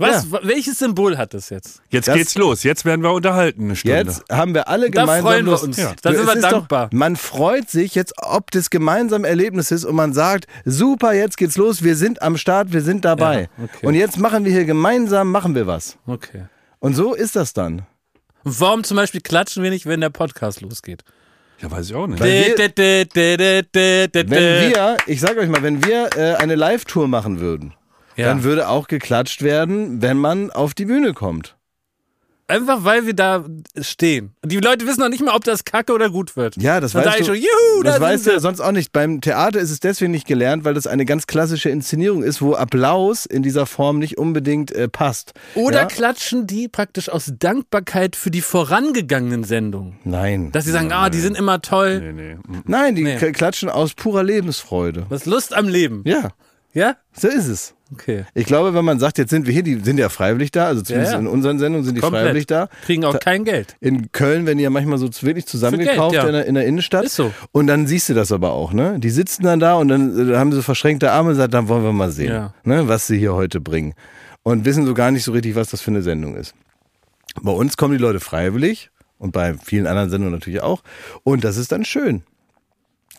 Was, Ja. welches Symbol hat das jetzt? Jetzt Das- geht's los. Jetzt werden wir unterhalten eine Stunde. Jetzt haben wir alle Da gemeinsam freuen wir uns. Ja. Da sind wir ist dankbar. Doch, man freut sich jetzt, ob das gemeinsam Erlebnis ist und man sagt, super, jetzt geht's los, wir sind am Start, wir sind dabei. Ja, okay. Und jetzt machen wir hier gemeinsam, machen wir was. Okay. Und so ist das dann. Und warum zum Beispiel klatschen wir nicht, wenn der Podcast losgeht? ja, weiß ich auch nicht. Weil wir-. Wenn wir, ich sag euch mal, wenn wir äh, eine Live-Tour machen würden, Ja. dann würde auch geklatscht werden, wenn man auf die Bühne kommt. Einfach weil wir da stehen. Und die Leute wissen noch nicht mal, ob das kacke oder gut wird. Ja, das Dann weißt du. schon, juhu, da das sind weißt du ja sonst auch nicht. Beim Theater ist es deswegen nicht gelernt, weil das eine ganz klassische Inszenierung ist, wo Applaus in dieser Form nicht unbedingt äh, passt. Oder ja? klatschen die praktisch aus Dankbarkeit für die vorangegangenen Sendungen. Nein. Dass sie sagen, ah, die sind immer toll. Nee, nee. mm. Nein, die Nee. klatschen aus purer Lebensfreude. Das Lust am Leben. Ja, Ja? so ist es. Okay. Ich glaube, wenn man sagt, jetzt sind wir hier, die sind ja freiwillig da, also zumindest Ja, ja. in unseren Sendungen sind die Komplett. freiwillig da. Kriegen auch kein Geld. In Köln werden die ja manchmal so wirklich zusammengekauft Geld, ja. in, der, in der Innenstadt. Ist so. Und dann siehst du das aber auch, ne? Die sitzen dann da und dann äh, haben sie verschränkte Arme und sagen, dann wollen wir mal sehen, ne, was sie hier heute bringen. Und wissen so gar nicht so richtig, was das für eine Sendung ist. Bei uns kommen die Leute freiwillig und bei vielen anderen Sendungen natürlich auch. Und das ist dann schön.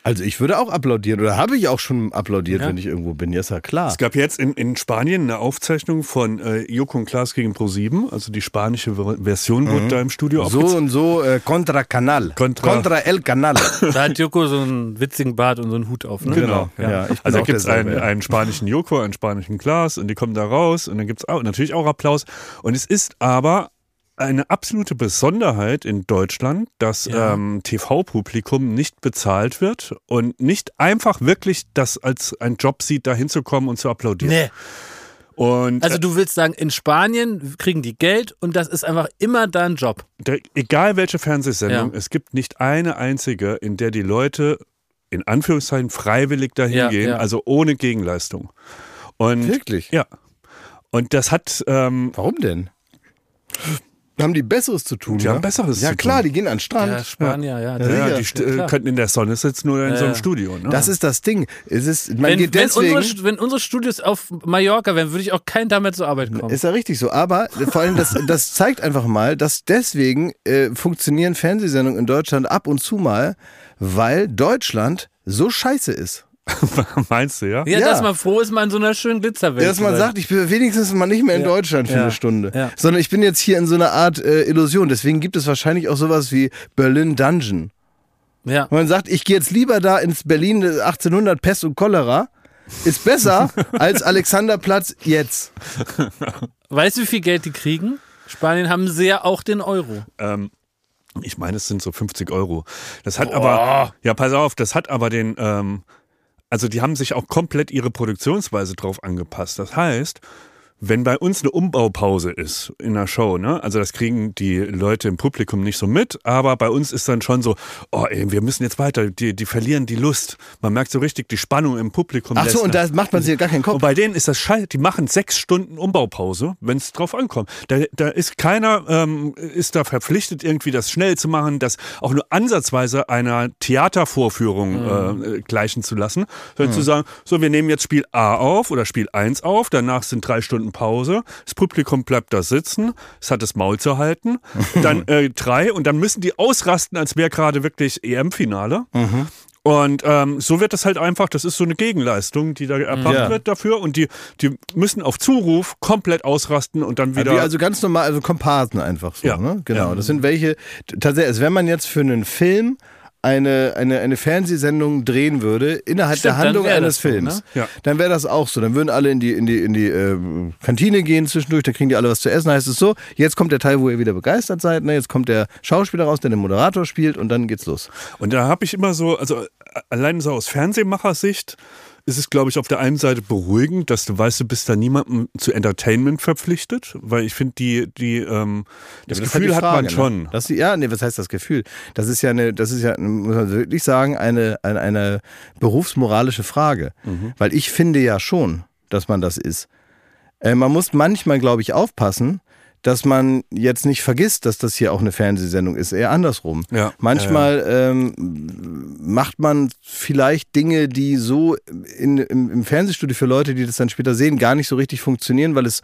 Also ich würde auch applaudieren oder habe ich auch schon applaudiert, Ja. wenn ich irgendwo bin. Ja, ist ja klar. Es gab jetzt in, in Spanien eine Aufzeichnung von äh, Joko und Klaas gegen Pro7, also die spanische Ver- Version wurde da im Studio Mhm. So und so äh, contra Canal. Contra- el Canal. [LAUGHS] Da hat Joko so einen witzigen Bart und so einen Hut auf. Ne? Genau, ja. ich bin Also da gibt es einen, ja. einen spanischen Joko, einen spanischen Klaas und die kommen da raus und dann gibt es natürlich auch Applaus. Und es ist aber eine absolute Besonderheit in Deutschland, dass Ja. ähm, TV-Publikum nicht bezahlt wird und nicht einfach wirklich das als ein Job sieht, da hinzukommen und zu applaudieren. Nee. Und Also du willst sagen, in Spanien kriegen die Geld und das ist einfach immer da ein Job. der, egal welche Fernsehsendung, Ja. es gibt nicht eine einzige, in der die Leute in Anführungszeichen freiwillig dahin Ja, gehen, ja. also ohne Gegenleistung. Und Wirklich? ja. Und das hat, ähm, Warum denn? Haben die Besseres zu tun? Die ne? haben Besseres ja, zu klar, tun. die gehen an den Strand. Ja, Spanier, ja. Ja, ja, die Ja, klar. könnten in der Sonne sitzen oder in Ja, so einem ja. Studio. Ne? Das ist das Ding. Es ist, man Wenn, geht wenn, deswegen. unsere, wenn unsere Studios auf Mallorca wären, würde ich auch kein damit zur Arbeit kommen. Ist ja richtig so, aber vor allem das, das zeigt einfach mal, dass deswegen äh, funktionieren Fernsehsendungen in Deutschland ab und zu mal, weil Deutschland so scheiße ist. [LAUGHS] Meinst du, ja? ja, Ja. dass man froh ist, mal in so einer schönen Glitzerwelt Dass zu man sagt, ich bin wenigstens mal nicht mehr in Ja. Deutschland für Ja. eine Stunde, Ja. sondern ich bin jetzt hier in so einer Art äh, Illusion. Deswegen gibt es wahrscheinlich auch sowas wie Berlin Dungeon. Ja. Und man sagt, ich gehe jetzt lieber da ins Berlin 1800 Pest und Cholera. Ist besser [LAUGHS] als Alexanderplatz jetzt. Weißt du, wie viel Geld die kriegen? Spanien haben sie ja auch den Euro. Ähm, ich meine, es sind so 50 Euro. Das hat aber, ja, pass auf, das hat aber den, ähm, also die haben sich auch komplett ihre Produktionsweise drauf angepasst. Das heißt, wenn bei uns eine Umbaupause ist in der Show, ne, also das kriegen die Leute im Publikum nicht so mit, aber bei uns ist dann schon so, oh ey, wir müssen jetzt weiter, die, die verlieren die Lust. Man merkt so richtig die Spannung im Publikum. Ach so, und da macht man sich gar keinen Kopf. Und bei denen ist das scheiße. Die machen sechs Stunden Umbaupause, wenn es drauf ankommt. Da, da ist keiner ähm, ist da verpflichtet, irgendwie das schnell zu machen, das auch nur ansatzweise einer Theatervorführung äh, gleichen zu lassen, sondern zu sagen, so, wir nehmen jetzt Spiel A auf oder Spiel 1 auf, danach sind drei Stunden Sekunden Pause. Das Publikum bleibt da sitzen, es hat das Maul zu halten. [LAUGHS] Dann äh, drei und dann müssen die ausrasten, als wäre gerade wirklich EM-Finale. Und ähm, so wird das halt einfach, das ist so eine Gegenleistung, die da erbracht Ja. wird dafür. Und die, die müssen auf Zuruf komplett ausrasten und dann wieder. Wie also ganz normal, also Komparsen einfach so, Ja. ne? Genau. Ja. Das sind welche, tatsächlich, also wenn man jetzt für einen Film eine, eine, eine Fernsehsendung drehen würde, innerhalb Stimmt, der Handlung eines so, Films, ne? Ja. dann wäre das auch so. Dann würden alle in die, in die, in die äh, Kantine gehen zwischendurch, dann kriegen die alle was zu essen, heißt es so, jetzt kommt der Teil, wo ihr wieder begeistert seid, ne? jetzt kommt der Schauspieler raus, der den Moderator spielt und dann geht's los. Und da habe ich immer so, also allein so aus Fernsehmachersicht ist es, glaube ich, auf der einen Seite beruhigend, dass du weißt, du bist da niemandem zu Entertainment verpflichtet, weil ich finde, die, die, ähm, das Ja, ist halt Gefühl hat Frage, man schon. Ne? Das, ja, nee, was heißt das Gefühl? Das ist ja eine, das ist ja, muss man wirklich sagen, eine, eine, eine berufsmoralische Frage. Mhm. Weil ich finde ja schon, dass man das ist. Äh, man muss manchmal, glaube ich, aufpassen, dass man jetzt nicht vergisst, dass das hier auch eine Fernsehsendung ist, eher andersrum. Ja, Manchmal Ähm, macht man vielleicht Dinge, die so in, im, im Fernsehstudio für Leute, die das dann später sehen, gar nicht so richtig funktionieren, weil es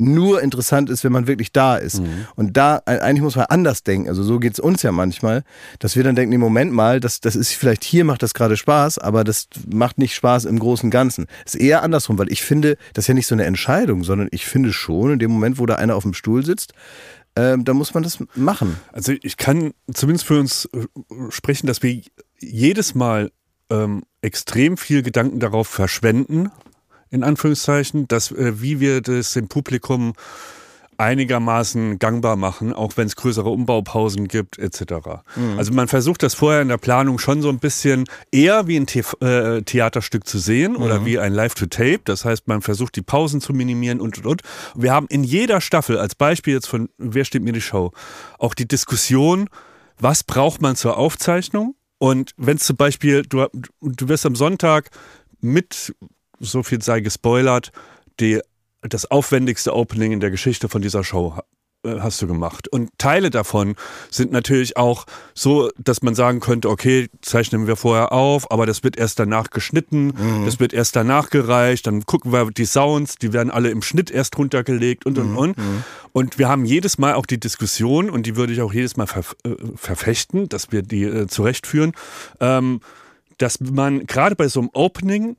nur interessant ist, wenn man wirklich da ist. Und da, äh, eigentlich muss man anders denken. Also so geht's uns ja manchmal, dass wir dann denken, nee, Moment mal, das, das ist vielleicht hier macht das gerade Spaß, aber das macht nicht Spaß im großen und Ganzen. Ist eher andersrum, weil ich finde, das ist ja nicht so eine Entscheidung, sondern ich finde schon, in dem Moment, wo da einer auf dem Stuhl sitzt, ähm, da muss man das machen. Also ich kann zumindest für uns äh, sprechen, dass wir jedes Mal ähm, extrem viel Gedanken darauf verschwenden, in Anführungszeichen, dass äh, wie wir das dem Publikum einigermaßen gangbar machen, auch wenn es größere Umbaupausen gibt, etc. Also man versucht das vorher in der Planung schon so ein bisschen eher wie ein The äh, Theaterstück zu sehen oder wie ein Live-to-Tape. Das heißt, man versucht die Pausen zu minimieren und und und. Wir haben in jeder Staffel, als Beispiel jetzt von Wer steht mir die Show, auch die Diskussion, was braucht man zur Aufzeichnung? Und wenn es zum Beispiel, du, du wirst am Sonntag mit, so viel sei gespoilert, die, das aufwendigste Opening in der Geschichte von dieser Show äh, hast du gemacht. Und Teile davon sind natürlich auch so, dass man sagen könnte, okay, zeichnen wir vorher auf, aber das wird erst danach geschnitten, das wird erst danach gereicht, dann gucken wir die Sounds, die werden alle im Schnitt erst runtergelegt und und und. Und wir haben jedes Mal auch die Diskussion, und die würde ich auch jedes Mal ver äh, verfechten, dass wir die äh, zurechtführen, ähm, dass man gerade bei so einem Opening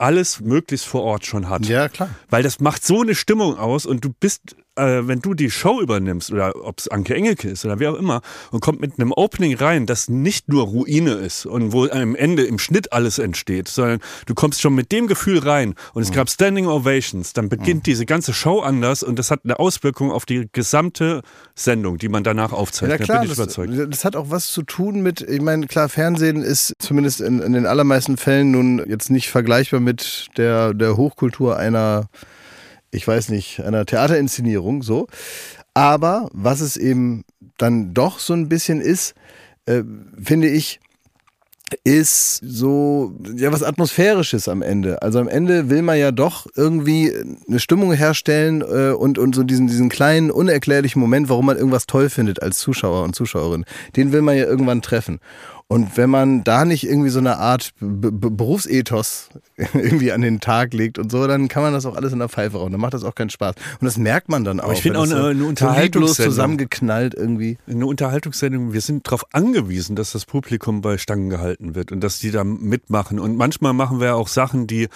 alles möglichst vor Ort schon hat. Ja, klar. Weil das macht so eine Stimmung aus und du bist, äh, wenn du die Show übernimmst oder ob es Anke Engelke ist oder wer auch immer und kommt mit einem Opening rein, das nicht nur Ruine ist und wo am Ende im Schnitt alles entsteht, sondern du kommst schon mit dem Gefühl rein und es gab Standing Ovations, dann beginnt diese ganze Show anders und das hat eine Auswirkung auf die gesamte Sendung, die man danach Ja, aufzeichnet. klar, da bin ich das, überzeugt. das hat auch was zu tun mit, ich meine, klar, Fernsehen ist zumindest in, in den allermeisten Fällen nun jetzt nicht vergleichbar mit der, der Hochkultur einer, ich weiß nicht, einer Theaterinszenierung, so. Aber was es eben dann doch so ein bisschen ist, äh, finde ich, ist so ja was atmosphärisches am Ende. Also am Ende will man ja doch irgendwie eine Stimmung herstellen äh, und und so diesen diesen kleinen unerklärlichen Moment, warum man irgendwas toll findet als Zuschauer und Zuschauerin. Den will man ja irgendwann treffen. Und wenn man da nicht irgendwie so eine Art B B Berufsethos [LAUGHS] irgendwie an den Tag legt und so, dann kann man das auch alles in der Pfeife rauchen. Dann macht das auch keinen Spaß. Und das merkt man dann auch. ich finde auch eine- so, eine Unterhaltungssendung. zusammengeknallt irgendwie. eine Unterhaltungssendung, wir sind darauf angewiesen, dass das Publikum bei Stangen gehalten wird und dass die da mitmachen. Und manchmal machen wir auch Sachen, die,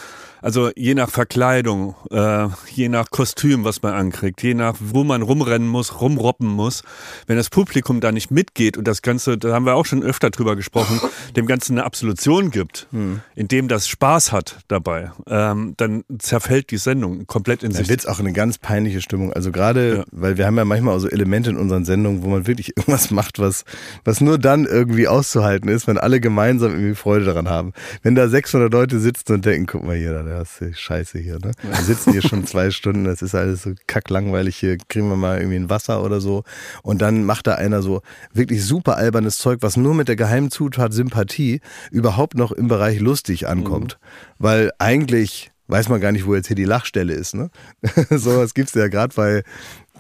also je nach Verkleidung, äh, je nach Kostüm, was man ankriegt, je nach, wo man rumrennen muss, rumroppen muss, wenn das Publikum da nicht mitgeht und das Ganze, da haben wir auch schon öfter drüber gesprochen, [LAUGHS] dem Ganzen eine Absolution gibt, indem das Spaß hat dabei, ähm, dann zerfällt die Sendung komplett in Dann sich. wird's auch eine ganz peinliche Stimmung. Also gerade, Ja. weil wir haben ja manchmal auch so Elemente in unseren Sendungen, wo man wirklich [LAUGHS] irgendwas macht, was, was nur dann irgendwie auszuhalten ist, wenn alle gemeinsam irgendwie Freude daran haben. Wenn da 600 Leute sitzen und denken, guck mal hier, da hast du Scheiße hier, ne? Wir sitzen hier schon zwei Stunden, das ist alles so kacklangweilig, hier kriegen wir mal irgendwie ein Wasser oder so. Und dann macht da einer so wirklich super albernes Zeug, was nur mit der geheimen Zutat Sympathie überhaupt noch im Bereich lustig ankommt. Weil eigentlich weiß man gar nicht, wo jetzt hier die Lachstelle ist. Ne? [LAUGHS] so was gibt's ja gerade bei,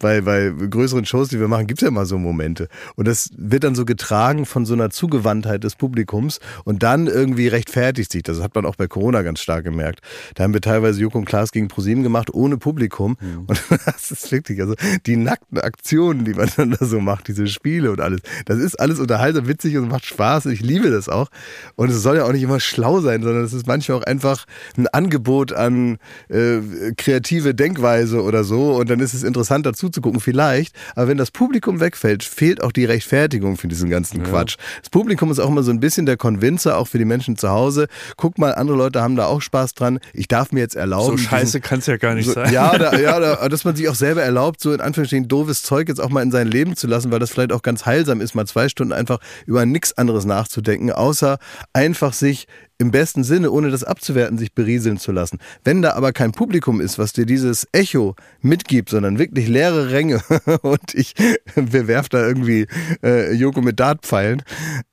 bei, bei größeren Shows, die wir machen, gibt es ja immer so Momente. Und das wird dann so getragen von so einer Zugewandtheit des Publikums und dann irgendwie rechtfertigt sich. Das hat man auch bei Corona ganz stark gemerkt. Da haben wir teilweise Joko und Klaas gegen ProSieben gemacht, ohne Publikum. Mhm. Und [LAUGHS] das ist wirklich, also die nackten Aktionen, die man dann da so macht, diese Spiele und alles, das ist alles unterhaltsam, witzig und macht Spaß. Ich liebe das auch. Und es soll ja auch nicht immer schlau sein, sondern es ist manchmal auch einfach ein Angebot an äh, kreative Denkweise oder so. Und dann ist es interessant dazu zuzugucken, vielleicht. Aber wenn das Publikum wegfällt, fehlt auch die Rechtfertigung für diesen ganzen ja. Quatsch. Das Publikum ist auch immer so ein bisschen der Konvinzer, auch für die Menschen zu Hause. Guck mal, andere Leute haben da auch Spaß dran. Ich darf mir jetzt erlauben. So scheiße kann es ja gar nicht so, sein. Ja, da, [LAUGHS] ja da, dass man sich auch selber erlaubt, so in Anführungsstrichen doofes Zeug jetzt auch mal in sein Leben zu lassen, weil das vielleicht auch ganz heilsam ist, mal zwei Stunden einfach über nichts anderes nachzudenken, außer einfach sich im besten Sinne, ohne das abzuwerten, sich berieseln zu lassen. Wenn da aber kein Publikum ist, was dir dieses Echo mitgibt, sondern wirklich leere Ränge [LAUGHS] und ich bewerf da irgendwie äh, Joko mit Dartpfeilen,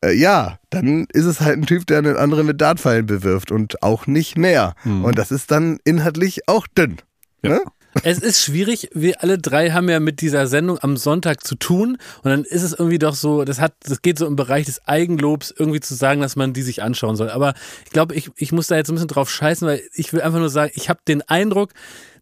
äh, ja, dann ist es halt ein Typ, der einen anderen mit Dartpfeilen bewirft und auch nicht mehr. Mhm. Und das ist dann inhaltlich auch dünn. Ja. Ne? Es ist schwierig. Wir alle drei haben ja mit dieser Sendung am Sonntag zu tun. Und dann ist es irgendwie doch so, das hat, das geht so im Bereich des Eigenlobs, irgendwie zu sagen, dass man die sich anschauen soll. Aber ich glaube, ich, ich muss da jetzt ein bisschen drauf scheißen, weil ich will einfach nur sagen, ich habe den Eindruck,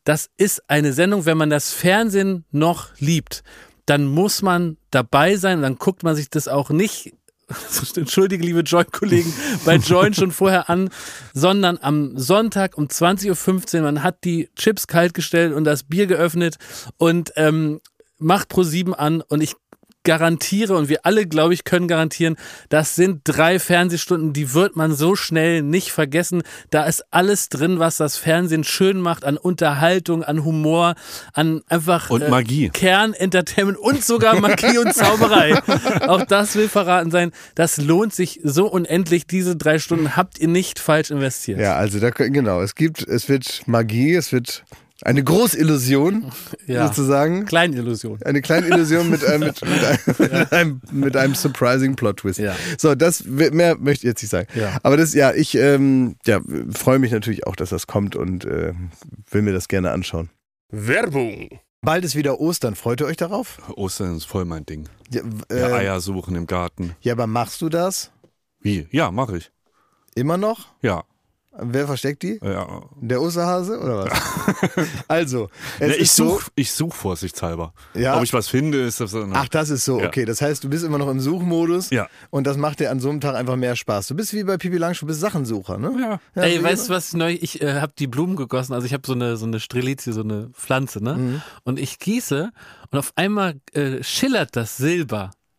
das ist eine Sendung, wenn man das Fernsehen noch liebt, dann muss man dabei sein dann guckt man sich das auch nicht [LAUGHS] entschuldige liebe Join-Kollegen, bei Join schon vorher an, sondern am Sonntag um 20.15 Uhr, man hat die Chips kaltgestellt und das Bier geöffnet und ähm, macht Pro 7 an und ich garantiere und wir alle, glaube ich, können garantieren, das sind drei Fernsehstunden, die wird man so schnell nicht vergessen. Da ist alles drin, was das Fernsehen schön macht, an Unterhaltung, an Humor, an einfach und Magie. Äh, Kernentertainment und sogar Magie und Zauberei. [LAUGHS] Auch das will verraten sein. Das lohnt sich so unendlich. Diese drei Stunden habt ihr nicht falsch investiert. Ja, also da genau. Es gibt, es wird Magie, es wird eine Großillusion, [LAUGHS] ja. sozusagen. Kleinillusion. Eine kleine Illusion mit, äh, mit, mit, [LAUGHS] einem, mit, einem, mit einem surprising Plot-Twist. Ja. So, das mehr möchte ich jetzt nicht sagen. Ja. Aber das, ja, ich ähm, ja, freue mich natürlich auch, dass das kommt und äh, will mir das gerne anschauen. Werbung. Bald ist wieder Ostern. Freut ihr euch darauf? Ostern ist voll mein Ding. Ja, äh, ja, Eier suchen im Garten. Ja, aber machst du das? Wie? Ja, mache ich. Immer noch? Ja. Wer versteckt die? Ja. Der Osterhase oder was? [LAUGHS] also, es ja, ich suche so, such vorsichtshalber. Ja. Ob ich was finde, ist das. Ach, das ist so, ja. okay. Das heißt, du bist immer noch im Suchmodus ja. und das macht dir an so einem Tag einfach mehr Spaß. Du bist wie bei Pipi Langstrumpf, du bist Sachensucher, ne? Ja. ja Ey, weißt du was neu? Ich äh, habe die Blumen gegossen, also ich habe so eine, so eine Strelizie, so eine Pflanze, ne? Mhm. Und ich gieße und auf einmal äh, schillert das Silber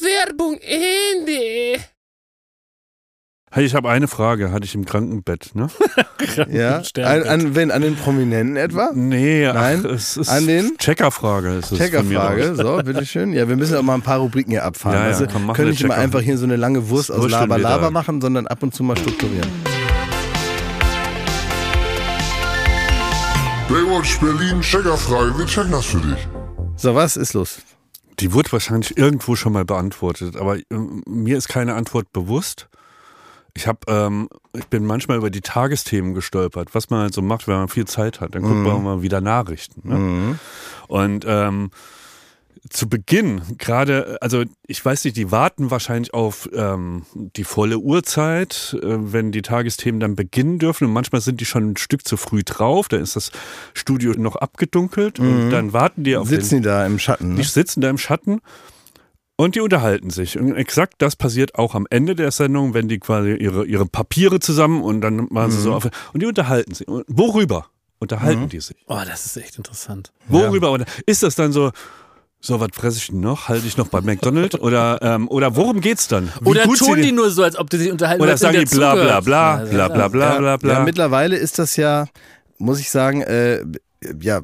Werbung Ende. Hey, ich habe eine Frage, hatte ich im Krankenbett, ne? [LAUGHS] Ja, an, an, wen, an den Prominenten etwa? Nee, ach, Nein, es ist an den- Checkerfrage ist es Checkerfrage, so, bitteschön. Ja, wir müssen auch mal ein paar Rubriken hier abfahren. Ja, ja, also, komm, können nicht immer Checker. einfach hier so eine lange Wurst aus Laber Laber machen, sondern ab und zu mal strukturieren. Baywatch Berlin, Checkerfrage, wir checken das für dich. So, was ist los? Die wurde wahrscheinlich irgendwo schon mal beantwortet, aber ähm, mir ist keine Antwort bewusst. Ich habe, ähm, ich bin manchmal über die Tagesthemen gestolpert, was man halt so macht, wenn man viel Zeit hat. Dann guckt man mal wieder Nachrichten. Ne? Und ähm, zu Beginn, gerade, also ich weiß nicht, die warten wahrscheinlich auf ähm, die volle Uhrzeit, äh, wenn die Tagesthemen dann beginnen dürfen. Und manchmal sind die schon ein Stück zu früh drauf, da ist das Studio noch abgedunkelt und dann warten die auf den Sitzen die da im Schatten? die Ne? sitzen da im Schatten und die unterhalten sich. Und exakt das passiert auch am Ende der Sendung, wenn die quasi ihre, ihre Papiere zusammen und dann machen sie Mhm. so auf. Und die unterhalten sich. Und worüber unterhalten die sich? Oh, das ist echt interessant. Worüber? Und ist das dann so, so, was fresse ich denn noch? Halte ich noch bei McDonald's? Oder, ähm, oder worum geht's dann? Wie Oder tun die nur so, als ob die sich unterhalten Oder sagen die bla bla bla, bla bla bla bla bla. Ja, mittlerweile ist das ja, muss ich sagen, äh, ja,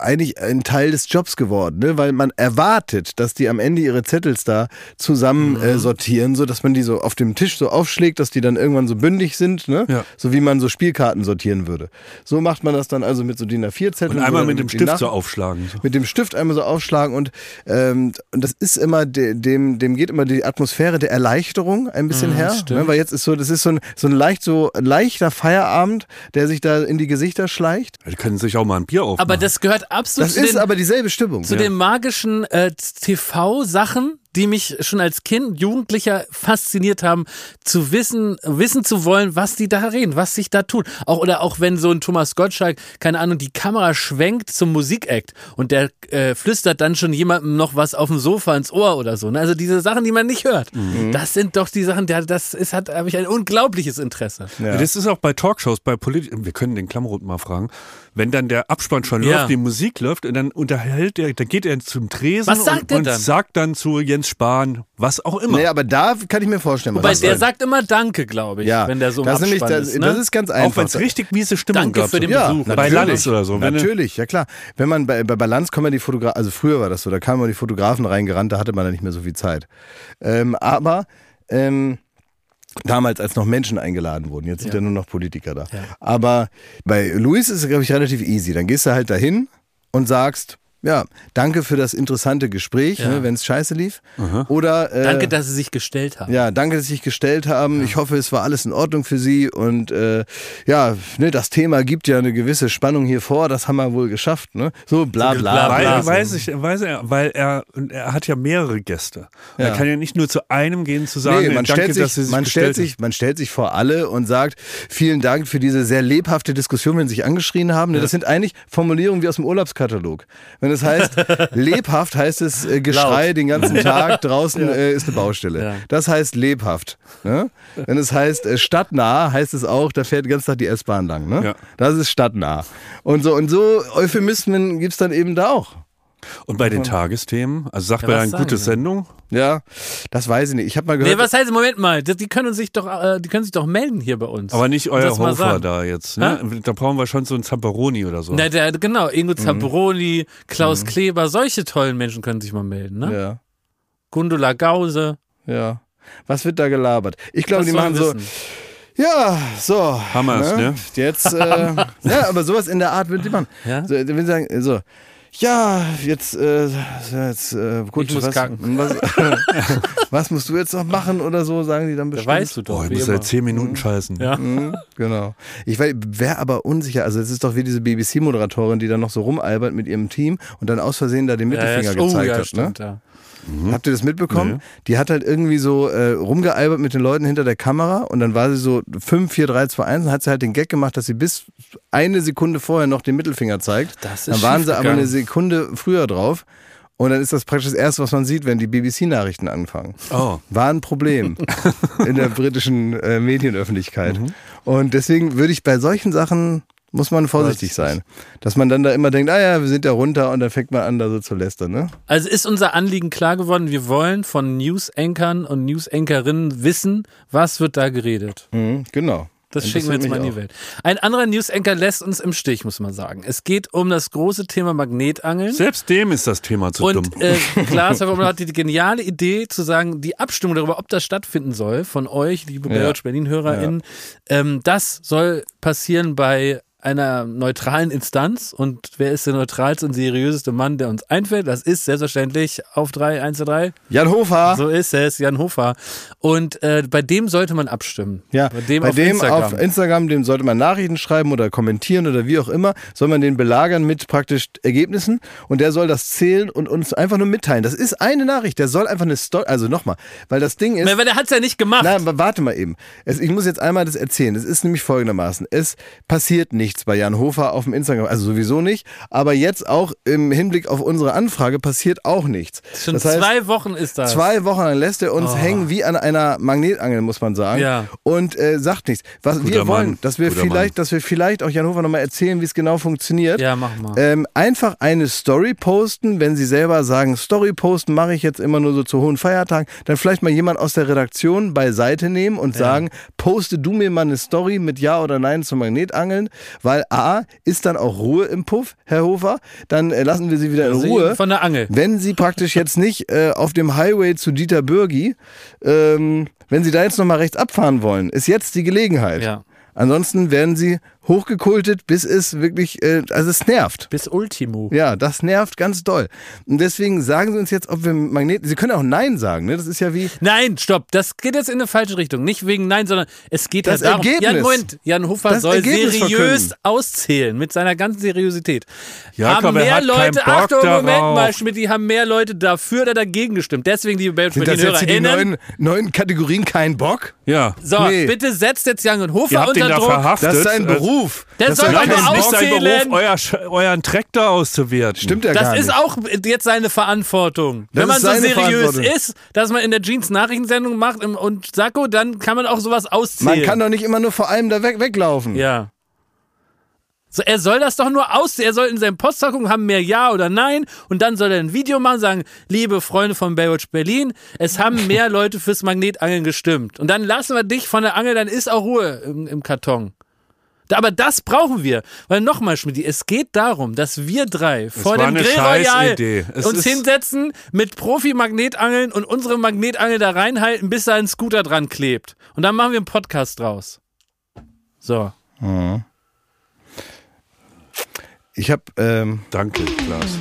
eigentlich ein Teil des Jobs geworden, ne? weil man erwartet, dass die am Ende ihre Zettels da zusammen Mhm. äh, sortieren, so dass man die so auf dem Tisch so aufschlägt, dass die dann irgendwann so bündig sind, ne? Ja. so wie man so Spielkarten sortieren würde. So macht man das dann also mit so DIN A4-Zetteln. und einmal mit dem Stift Nach- so aufschlagen. So. mit dem Stift einmal so aufschlagen und, ähm, und das ist immer, de, dem, dem geht immer die Atmosphäre der Erleichterung ein bisschen her. stimmt. Ne? Weil jetzt ist so, das ist so ein, so ein leicht, so ein leichter Feierabend, der sich da in die Gesichter schleicht. Die können sich auch mal ein Bier aufmachen. Aber das gehört absolut Das zu ist den, aber dieselbe Stimmung. zu den magischen äh, TV-Sachen, die mich schon als Kind, Jugendlicher fasziniert haben, zu wissen, wissen zu wollen, was die da reden, was sich da tut. Auch, oder auch wenn so ein Thomas Gottschalk, keine Ahnung, die Kamera schwenkt zum Musikakt und der äh, flüstert dann schon jemandem noch was auf dem Sofa ins Ohr oder so. Ne? Also diese Sachen, die man nicht hört. Das sind doch die Sachen, der, das ist, hat, habe ich ein unglaubliches Interesse. Ja. Das ist auch bei Talkshows, bei Polit wir können den Klammerot mal fragen, wenn dann der Abspann schon Ja. läuft, die Musik läuft und dann unterhält er, da geht er zum Tresen Was sagt und, und dann? sagt dann zu Jens Spahn, was auch immer. Nee, aber da kann ich mir vorstellen, was Wobei der sein- sagt immer Danke, glaube ich, ja, wenn der so das, ist nämlich, das, ist. Ne? das ist ganz auch einfach. wenn es richtig miese Stimmung Danke gab. für den Ja, Besuch. Bei natürlich. Lanz oder so. Natürlich, ja klar. Wenn man bei, bei Balance kommen ja die Fotografen, also früher war das so, da kamen die Fotografen reingerannt, da hatte man dann nicht mehr so viel Zeit. Ähm, aber ähm, damals, als noch Menschen eingeladen wurden, jetzt sind ja nur noch Politiker da. Aber bei Luis ist es, glaube ich, relativ easy. Dann gehst du halt dahin und sagst, ja, danke für das interessante Gespräch, Ja. ne, wenn es scheiße lief. Oder äh, Danke, dass Sie sich gestellt haben. ja, danke, dass Sie sich gestellt haben. Ich hoffe, es war alles in Ordnung für Sie. Und äh, ja, ne, das Thema gibt ja eine gewisse Spannung hier vor. Das haben wir wohl geschafft. Ne? So bla bla bla, bla. weil, weiß ich, weiß er, weil er, er hat ja mehrere Gäste. Ja. Er kann ja nicht nur zu einem gehen zu sagen, Nee, man, danke, stellt dass sie sich, sich man, stellt sich, man stellt sich vor alle und sagt, vielen Dank für diese sehr lebhafte Diskussion, wenn sie sich angeschrien haben. Ne, Das sind eigentlich Formulierungen wie aus dem Urlaubskatalog. Wenn es heißt, [LAUGHS] lebhaft heißt es äh, Geschrei Laut. den ganzen Tag, [LAUGHS] draußen äh, ist eine Baustelle. Ja. Das heißt lebhaft. Ne? Wenn es heißt äh, stadtnah, heißt es auch, da fährt den ganzen Tag die S-Bahn lang. Ne? Ja. Das ist stadtnah. Und so, und so Euphemismen gibt's dann eben da auch. Und bei den Tagesthemen, also sagt Ja, man sagen gute? Sendung. Ja, das weiß ich nicht. Ich habe mal gehört. Nee, was heißt, Moment mal, die können sich doch, äh, die können sich doch melden hier bei uns. Aber nicht euer Hofer da jetzt. Ne? Da brauchen wir schon so einen Zamperoni oder so. Na, der, genau, Mhm. Ingo Zamperoni, Klaus Kleber, solche tollen Menschen können sich mal melden, ne? ja. Gundula Gause. Ja. Was wird da gelabert? Ich glaube, die machen so, wissen? ja, so. Hammers, ne? Jetzt, äh, [LAUGHS] ja, aber sowas in der Art würden die machen. Ja? So, wenn sie sagen, so, ja, jetzt, äh, jetzt äh, gut, [LAUGHS] was, was, [LAUGHS] was musst du jetzt noch machen oder so, sagen die dann Da bestimmt. weißt du doch. Boah, ich muss seit zehn Minuten scheißen. Ja. Mhm, genau. Ich wäre aber unsicher, also es ist doch wie diese BBC-Moderatorin, die dann noch so rumalbert mit ihrem Team und dann aus Versehen da den Ja, Mittelfinger ja, oh, gezeigt ja, hat. Ne? stimmt, ja. Habt ihr das mitbekommen? Die hat halt irgendwie so äh, rumgealbert mit den Leuten hinter der Kamera und dann war sie so 5, 4, 3, 2, 1 und hat sie halt den Gag gemacht, dass sie bis eine Sekunde vorher noch den Mittelfinger zeigt. Das ist dann waren sie aber eine Sekunde früher drauf. Und dann ist das praktisch das Erste, was man sieht, wenn die BBC-Nachrichten anfangen. Oh. War ein Problem [LAUGHS] in der britischen äh, Medienöffentlichkeit. Und deswegen würde ich bei solchen Sachen, muss man vorsichtig sein. Dass man dann da immer denkt, ah ja, wir sind ja runter und dann fängt man an, da so zu lästern. Ne? Also ist unser Anliegen klar geworden, wir wollen von News-Ankern und News-Ankerinnen wissen, was wird da geredet. Mhm, genau. Das schicken wir jetzt mal in die Welt. Ein anderer News-Anchor lässt uns im Stich, muss man sagen. Es geht um das große Thema Magnetangeln. Selbst dem ist das Thema zu dumm. Und äh, [LAUGHS] Klaas Verwommer hatte die geniale Idee zu sagen, die Abstimmung darüber, ob das stattfinden soll, von euch, liebe Ja. Berlin-HörerInnen, ähm, das soll passieren bei einer neutralen Instanz. Und wer ist der neutralste und seriöseste Mann, der uns einfällt? Das ist selbstverständlich auf 3, 1 zu 3. Jan Hofer. So ist es, Jan Hofer. Und äh, bei dem sollte man abstimmen. Ja, bei dem auf Instagram. auf Instagram, dem sollte man Nachrichten schreiben oder kommentieren oder wie auch immer, soll man den belagern mit praktisch Ergebnissen und der soll das zählen und uns einfach nur mitteilen. Das ist eine Nachricht, der soll einfach eine Story, also nochmal, weil das Ding ist, Weil der hat es ja nicht gemacht. Nein, warte mal eben. Es, ich muss jetzt einmal das erzählen. Es ist nämlich folgendermaßen. Es passiert nichts bei Jan Hofer auf dem Instagram, also sowieso nicht. Aber jetzt auch im Hinblick auf unsere Anfrage passiert auch nichts. Schon das heißt, zwei Wochen ist das. Zwei Wochen lang lässt er uns hängen wie an einer Magnetangel, muss man sagen. Ja. Und äh, sagt nichts. Was Guter wir wollen, Mann. dass wir Guter vielleicht, dass wir vielleicht auch Jan Hofer nochmal erzählen, wie es genau funktioniert. Ja, mach mal. Ähm, einfach eine Story posten, wenn Sie selber sagen, Story posten mache ich jetzt immer nur so zu hohen Feiertagen, dann vielleicht mal jemand aus der Redaktion beiseite nehmen und sagen, poste du mir mal eine Story mit Ja oder Nein zum Magnetangeln, weil A, ist dann auch Ruhe im Puff, Herr Hofer, dann äh, lassen wir Sie wieder in Also Ruhe. Von der Angel. Wenn Sie praktisch jetzt nicht äh, auf dem Highway zu Dieter Bürgi, ähm, wenn Sie da jetzt nochmal rechts abfahren wollen, ist jetzt die Gelegenheit. Ja. Ansonsten werden Sie hochgekultet, bis es wirklich, äh, also es nervt. Bis Ultimo. Ja, das nervt ganz doll. Und deswegen sagen Sie uns jetzt, ob wir Magneten. Sie können auch Nein sagen, ne? Das ist ja wie. Nein, stopp, das geht jetzt in eine falsche Richtung. Nicht wegen Nein, sondern es geht Das ja darum. Ergebnis. Jan, Moment, Jan Hofer Das soll Ergebnis seriös verkünden. auszählen mit seiner ganzen Seriosität. Jakob, haben er mehr hat keinen Leute, Bock Achtung, Moment darauf. mal, Schmidt, die haben mehr Leute dafür oder dagegen gestimmt. Deswegen, liebe Belgian Sind das jetzt die neuen, neuen Kategorien kein Bock? Ja. so, Nee. bitte setzt jetzt Jan und Hofer Ihr habt ihn unter da Druck. verhaftet. Das ist ein Äh, Beruf. Der das soll ist doch Das ist auszählen. Beruf, euer, euren Traktor auszuwerten. Stimmt ja Das gar ist nicht. auch jetzt seine Verantwortung. Das Wenn man ist so seriös ist, dass man in der Jeans Nachrichtensendung macht und Sakko, dann kann man auch sowas auszählen. Man kann doch nicht immer nur vor allem da weg, weglaufen. Ja. So, er soll das doch nur aus, er soll in seinem Postfach gucken, haben mehr Ja oder Nein und dann soll er ein Video machen, sagen, liebe Freunde von Baywatch Berlin, es haben mehr [LAUGHS] Leute fürs Magnetangeln gestimmt. Und dann lassen wir dich von der Angel, dann ist auch Ruhe im, im Karton. Aber das brauchen wir. Weil nochmal, Schmidt, es geht darum, dass wir drei vor dem Grill Royal uns hinsetzen, mit Profi-Magnetangeln und unsere Magnetangel da reinhalten, bis da ein Scooter dran klebt. Und dann machen wir einen Podcast draus. So. Ich habe ähm, Danke, Klaas.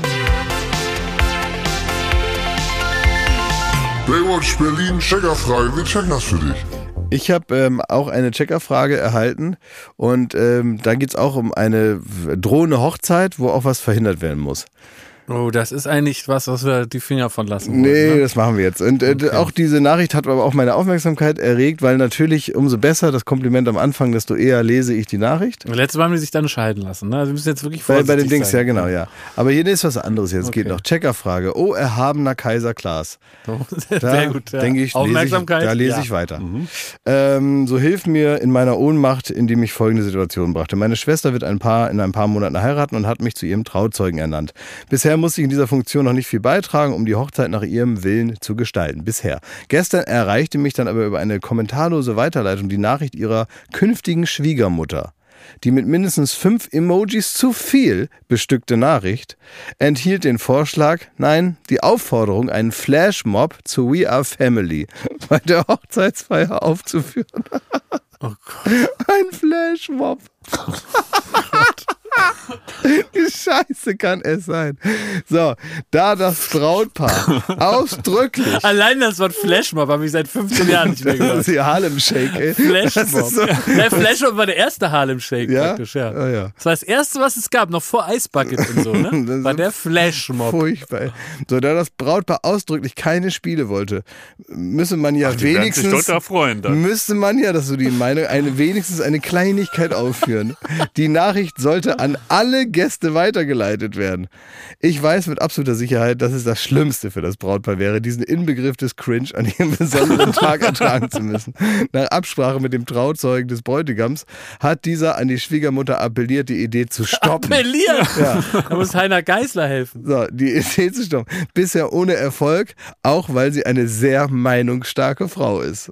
Baywatch Berlin, Checkerfrage, wir checken das für dich. Ich habe ähm, auch eine Checkerfrage erhalten und ähm, da geht's auch um eine drohende Hochzeit, wo auch was verhindert werden muss. Oh, das ist eigentlich was, was wir die Finger von lassen wollen. Nee, ne? das machen wir jetzt. Und äh, auch diese Nachricht hat aber auch meine Aufmerksamkeit erregt, weil natürlich umso besser das Kompliment am Anfang, desto eher lese ich die Nachricht. Letztes Mal haben die sich dann scheiden lassen. Ne? Also wir müssen jetzt wirklich Bei, vorsichtig bei den Dings, ja genau, ja. Aber hier ist was anderes jetzt. Geht Okay. noch. Checkerfrage. Oh, erhabener Kaiser Klaas. [LAUGHS] Da Sehr gut. Ja. denke ich, lese ich, Aufmerksamkeit. da lese ja. Mhm. ich weiter. Ähm, so hilft mir in meiner Ohnmacht, in die mich folgende Situation brachte. Meine Schwester wird ein paar, in ein paar Monaten heiraten und hat mich zu ihrem Trauzeugen ernannt. Bisher musste ich in dieser Funktion noch nicht viel beitragen, um die Hochzeit nach ihrem Willen zu gestalten. Bisher. Gestern erreichte mich dann aber über eine kommentarlose Weiterleitung die Nachricht ihrer künftigen Schwiegermutter. Die mit mindestens fünf Emojis zu viel bestückte Nachricht enthielt den Vorschlag, nein, die Aufforderung, einen Flashmob zu We Are Family [LAUGHS] bei der Hochzeitsfeier aufzuführen. Oh Gott. [LAUGHS] Ein Flashmob. [LAUGHS] Die Scheiße. Kann es sein. So, da das Brautpaar ausdrücklich. Allein das Wort Flashmob habe ich seit 15 Jahren nicht mehr Das gehört. ist die Harlem Shake, ey. Das Flashmob. ist so, Der Flashmob war der erste Harlem Shake Ja? praktisch, ja. Ah, ja. Das war das erste, was es gab, noch vor Ice Bucket und so, [LAUGHS] Das ne? ist War der Flashmob. furchtbar. So, da das Brautpaar ausdrücklich keine Spiele wollte, müsse man ja sich wenigstens. dort da freuen dann. Müsste man ja, dass du die Meinung, eine, wenigstens eine Kleinigkeit aufführen. Die Nachricht sollte an alle Gäste weitergeleitet werden. Ich weiß mit absoluter Sicherheit, dass es das Schlimmste für das Brautpaar wäre, diesen Inbegriff des Cringe an ihrem besonderen Tag ertragen zu müssen. Nach Absprache mit dem Trauzeugen des Bräutigams hat dieser an die Schwiegermutter appelliert, die Idee zu stoppen. Appelliert! Da muss Heiner Geißler helfen. So, die Idee zu stoppen. Bisher ohne Erfolg, auch weil sie eine sehr meinungsstarke Frau ist.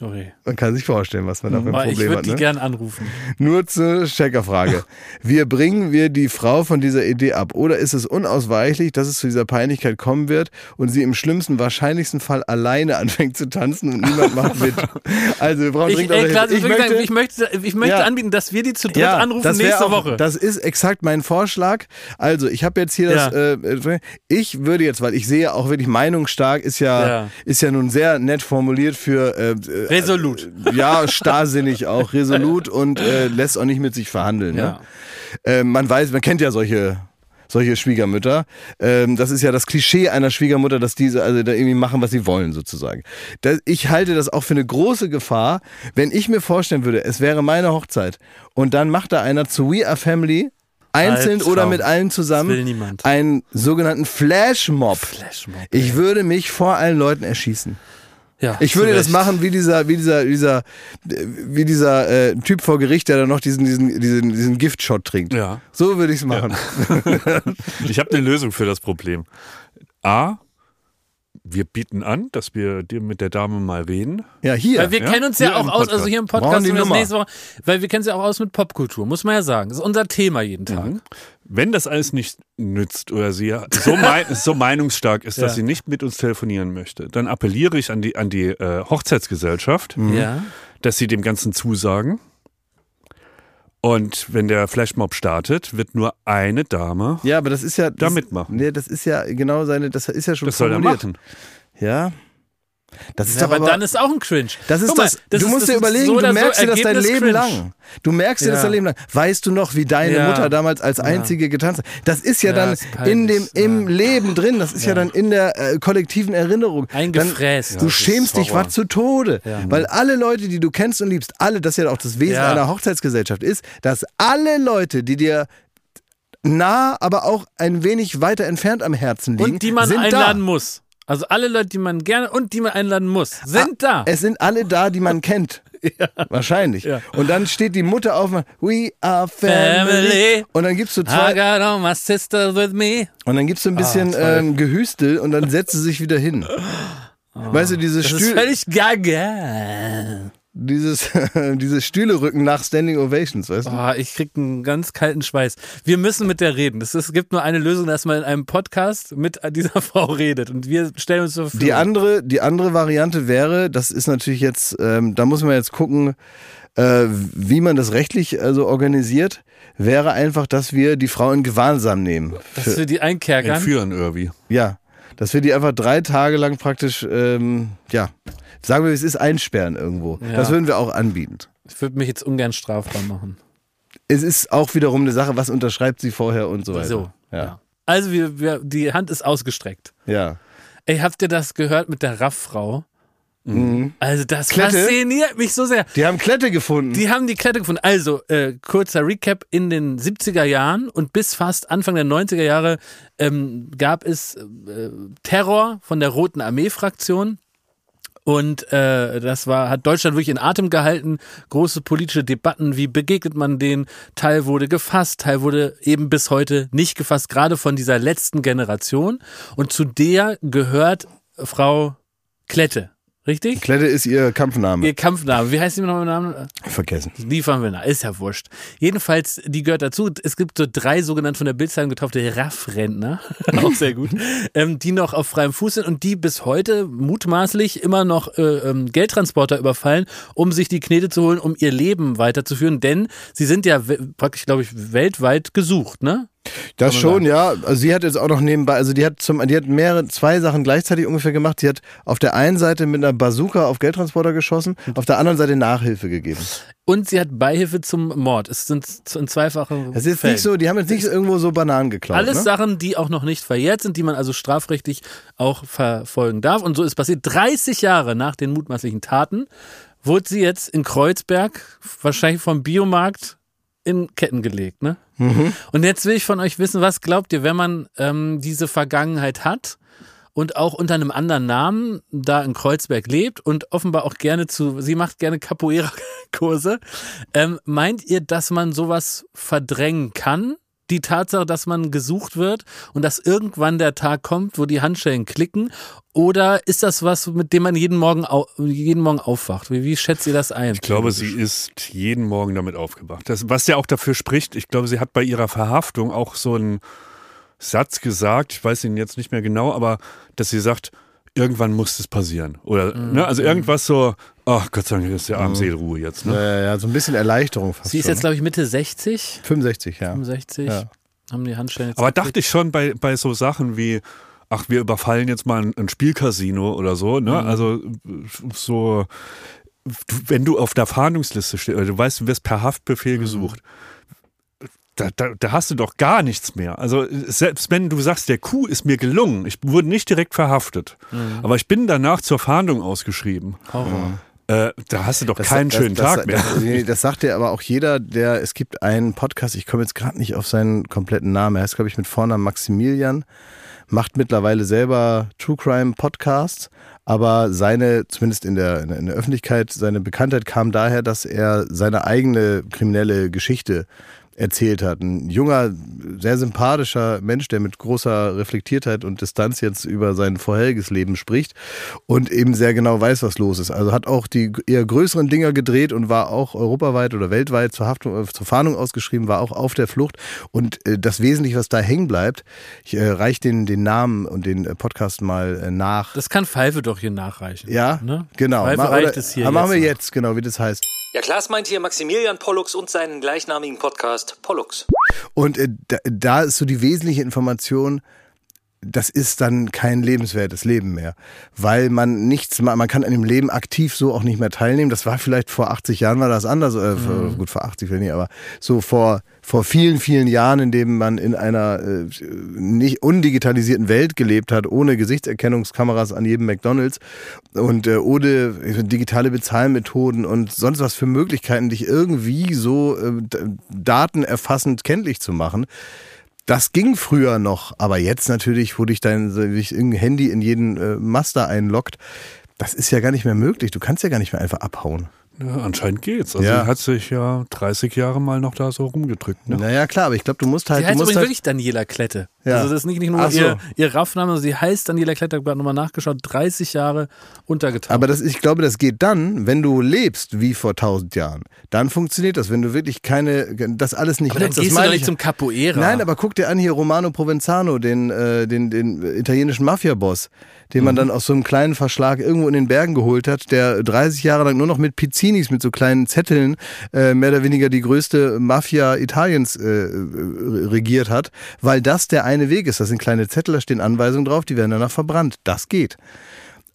Okay. Man kann sich vorstellen, was man da für ein Aber ich Problem würde hat. die Ne? gern anrufen. Nur zur Checkerfrage. Wie bringen wir die Frau von dieser Idee ab? Oder ist es unausweichlich, dass es zu dieser Peinlichkeit kommen wird und sie im schlimmsten, wahrscheinlichsten Fall alleine anfängt zu tanzen und niemand macht mit? [LAUGHS] Also wir brauchen Ich, dringend ey, klar, Hilfe. ich, möchte, ich möchte, ich möchte Ja. anbieten, dass wir die zu dritt ja, anrufen nächste auch, Woche. Das ist exakt mein Vorschlag. Also, ich habe jetzt hier Ja. das. Äh, ich würde jetzt, weil ich sehe auch wirklich meinungsstark, ist ja, ist ja nun sehr nett formuliert für. Äh, Resolut. ja, starrsinnig auch, resolut und äh, lässt auch nicht mit sich verhandeln. Ne? Ja. Äh, man weiß, man kennt ja solche solche Schwiegermütter. Ähm, das ist ja das Klischee einer Schwiegermutter, dass diese also da irgendwie machen, was sie wollen sozusagen. Das, ich halte das auch für eine große Gefahr, wenn ich mir vorstellen würde, es wäre meine Hochzeit und dann macht da einer zu We Are Family einzeln Albtraum. oder mit allen zusammen einen sogenannten Flashmob. Flashmob. Ich würde mich vor allen Leuten erschießen. Ja, Ich würde das machen wie dieser, wie dieser, dieser, wie dieser äh, Typ vor Gericht, der dann noch diesen, diesen, diesen, diesen Giftshot trinkt. Ja. So würde [LAUGHS] ich es machen. Ich habe eine Lösung für das Problem. A, wir bieten an, dass wir dir mit der Dame mal reden. Ja, hier. Weil wir Ja, kennen uns ja hier auch aus, also hier im Podcast die und das Nummer. nächste Woche, weil wir kennen es ja auch aus mit Popkultur, muss man ja sagen. Das ist unser Thema jeden Tag. Mhm. Wenn das alles nicht nützt oder sie so, mei [LAUGHS] so meinungsstark ist, dass Ja. sie nicht mit uns telefonieren möchte, dann appelliere ich an die, an die äh, Hochzeitsgesellschaft, Ja. dass sie dem Ganzen zusagen. Und wenn der Flashmob startet, wird nur eine Dame ja, aber das ist ja. da Das, mitmachen. nee, das ist ja genau seine, das ist ja schon Das soll er formuliert. machen. Ja. Das ist Ja, aber, aber, dann ist auch ein Cringe. das ist mal, das, das du ist- musst das dir überlegen, so du oder so merkst dir das dein Leben cringe. lang. Du merkst dir das Ja. dein Leben lang. Weißt du noch, wie deine Ja. Mutter damals als einzige getanzt hat? Das ist ja, Ja, dann ist in dem, im Ja. Leben drin. Das ist ja, dann in der äh, kollektiven Erinnerung. Eingefräst. Dann, du Ja, schämst dich was zu Tode. Ja. Weil alle Leute, die du kennst und liebst, alle, das ist ja auch das Wesen Ja. einer Hochzeitsgesellschaft ist, dass alle Leute, die dir nah, aber auch ein wenig weiter entfernt am Herzen liegen, Und die man einladen da. muss. Also alle Leute, die man gerne und die man einladen muss, sind da. Es sind alle da, die man kennt. [LAUGHS] Wahrscheinlich. Ja. Und dann steht die Mutter auf und We are family. Family. Und dann gibst du I zwei, got all my sisters with me. und dann gibst du ein bisschen ähm, Gehüstel und dann setzt sie sich wieder hin. [LAUGHS] Weißt du, diese Das ist Stühle, völlig gaga. Dieses, [LAUGHS] diese Stühle rücken nach Standing Ovations, weißt du? Oh, ich krieg einen ganz kalten Schweiß. Wir müssen mit der reden. Es, ist, es gibt nur eine Lösung, dass man in einem Podcast mit [LAUGHS] dieser Frau redet. Und wir stellen uns zur Verfügung. Die andere, die andere Variante wäre, das ist natürlich jetzt, ähm, da muss man jetzt gucken, äh, wie man das rechtlich also organisiert, wäre einfach, dass wir die Frau in Gewahrsam nehmen. dass wir die einkerkern. Entführen irgendwie. Ja, dass wir die einfach drei Tage lang praktisch, ähm, ja, sagen wir, es ist einsperren irgendwo. Ja. Das würden wir auch anbieten. Ich würde mich jetzt ungern strafbar machen. Es ist auch wiederum eine Sache, was unterschreibt sie vorher und so weiter. So. Ja. Also wir, wir, die Hand ist ausgestreckt. Ja. Ey, habt ihr das gehört mit der Rafffrau? Mhm. Also das Klette? fasziniert mich so sehr. Die haben Klette gefunden. Die haben die Klette gefunden. Also, äh, kurzer Recap, in den 70er Jahren und bis fast Anfang der 90er Jahre ähm, gab es äh, Terror von der Roten Armee-Fraktion. Und äh, das war, hat Deutschland wirklich in Atem gehalten. Große politische Debatten, wie begegnet man denen? Teil wurde gefasst, Teil wurde eben bis heute nicht gefasst, gerade von dieser letzten Generation. Und zu der gehört Frau Klette, richtig? Klette ist ihr Kampfname. Ihr Kampfname. Wie heißt die noch im Namen? Vergessen. Liefern wir nach, ist ja wurscht. Jedenfalls, die gehört dazu. Es gibt so drei sogenannte von der Bildzeitung getaufte Raff-Rentner, [LAUGHS] auch sehr gut, ähm, die noch auf freiem Fuß sind und die bis heute mutmaßlich immer noch äh, ähm, Geldtransporter überfallen, um sich die Knete zu holen, um ihr Leben weiterzuführen, denn sie sind ja praktisch, glaube ich, weltweit gesucht, ne? Das schon, sagen. ja. Also sie hat jetzt auch noch nebenbei, also die hat zum, die hat mehrere, zwei Sachen gleichzeitig ungefähr gemacht. Sie hat auf der einen Seite mit einer Bazooka auf Geldtransporter geschossen, auf der anderen Seite Nachhilfe gegeben. Und sie hat Beihilfe zum Mord. Es sind z- in zweifachen Das ist Fällen. nicht so, die haben jetzt nicht irgendwo so Bananen geklaut. Alles ne? Sachen, die auch noch nicht verjährt sind, die man also strafrechtlich auch verfolgen darf. Und so ist passiert. 30 Jahre nach den mutmaßlichen Taten wurde sie jetzt in Kreuzberg, wahrscheinlich vom Biomarkt, in Ketten gelegt. Ne? Mhm. Und jetzt will ich von euch wissen, was glaubt ihr, wenn man ähm, diese Vergangenheit hat und auch unter einem anderen Namen da in Kreuzberg lebt und offenbar auch gerne zu, sie macht gerne Capoeira-Kurse, ähm, meint ihr, dass man sowas verdrängen kann? Die Tatsache, dass man gesucht wird und dass irgendwann der Tag kommt, wo die Handschellen klicken? Oder ist das was, mit dem man jeden Morgen, au jeden Morgen aufwacht? Wie, wie schätzt ihr das ein? Ich glaube, sie ist jeden Morgen damit aufgewacht. Das, was ja auch dafür spricht, ich glaube, sie hat bei ihrer Verhaftung auch so einen Satz gesagt, ich weiß ihn jetzt nicht mehr genau, aber dass sie sagt, irgendwann muss es passieren. Oder, Mhm. ne, also irgendwas so, ach Gott sei Dank ist der arme Seelenruhe jetzt. Ne? Ja, ja, so ein bisschen Erleichterung fast Sie ist schon, jetzt, glaube ich, Mitte 60, 65, ja. 65. Ja. Haben die Handschellen jetzt Aber dachte ich schon bei, bei so Sachen wie, ach, wir überfallen jetzt mal ein, ein Spielcasino oder so, ne? Also so, du, wenn du auf der Fahndungsliste stehst, oder du weißt, du wirst per Haftbefehl gesucht. Da, da, da hast du doch gar nichts mehr. Also selbst wenn du sagst, der Coup ist mir gelungen, ich wurde nicht direkt verhaftet, aber ich bin danach zur Fahndung ausgeschrieben. Horror. Äh, da hast du doch Das- keinen das, schönen das, Tag mehr. Das, [LAUGHS] nee, das sagt ja aber auch jeder, der, es gibt einen Podcast, ich komme jetzt gerade nicht auf seinen kompletten Namen, er heißt, glaube ich, mit Vornamen Maximilian, macht mittlerweile selber True Crime Podcasts, aber seine, zumindest in der, in der Öffentlichkeit, seine Bekanntheit kam daher, dass er seine eigene kriminelle Geschichte erzählt hat. Ein junger, sehr sympathischer Mensch, der mit großer Reflektiertheit und Distanz jetzt über sein vorheriges Leben spricht und eben sehr genau weiß, was los ist. Also hat auch die eher größeren Dinger gedreht und war auch europaweit oder weltweit zur Haftung, äh, zur Fahndung ausgeschrieben, war auch auf der Flucht. Und äh, das Wesentliche, was da hängen bleibt, ich äh, reiche den, den Namen und den Podcast mal äh, nach. Das kann Pfeife doch hier nachreichen. ja, ne? genau. Pfeife Ma- reicht es hier aber machen wir jetzt, genau, wie das heißt. Ja, Klaas meint hier Maximilian Pollux und seinen gleichnamigen Podcast Pollux. Und äh, da, da ist so die wesentliche Information, das ist dann kein lebenswertes Leben mehr, weil man nichts, ma- man kann an dem Leben aktiv so auch nicht mehr teilnehmen. Das war vielleicht vor 80 Jahren war das anders, äh, vor, gut vor 80 will nicht, aber so vor vor vielen vielen Jahren, in dem man in einer äh, nicht undigitalisierten Welt gelebt hat, ohne Gesichtserkennungskameras an jedem McDonald's und äh, ohne digitale Bezahlmethoden und sonst was für Möglichkeiten, dich irgendwie so äh, datenerfassend kenntlich zu machen. Das ging früher noch, aber jetzt natürlich, wo dich dein Handy in jeden äh, Master einloggt, das ist ja gar nicht mehr möglich. Du kannst ja gar nicht mehr einfach abhauen. Ja, anscheinend geht's. Also Ja. sie hat sich ja 30 Jahre mal noch da so rumgedrückt. Ne? Naja, klar, aber ich glaube, du musst halt. Sie du heißt musst übrigens halt wirklich Daniela Klette. Ja. Also das ist nicht, nicht nur so. ihr, ihr Raffname, sondern sie heißt Daniela Klette, ich habe gerade nochmal nachgeschaut, 30 Jahre untergetaucht. aber das, ich glaube, das geht dann, wenn du lebst wie vor tausend Jahren. Dann funktioniert das, wenn du wirklich keine, das alles nicht aber dann nutzt. Das gehst du meine doch ich- nicht zum Capoeira. Nein, aber guck dir an hier Romano Provenzano, den, äh, den, den italienischen Mafia-Boss, den Mhm. man dann aus so einem kleinen Verschlag irgendwo in den Bergen geholt hat, der 30 Jahre lang nur noch mit Pizzinis, mit so kleinen Zetteln, äh, mehr oder weniger die größte Mafia Italiens äh, äh, regiert hat, weil das der eine Weg ist. Das sind kleine Zettel, da stehen Anweisungen drauf, die werden danach verbrannt. Das geht.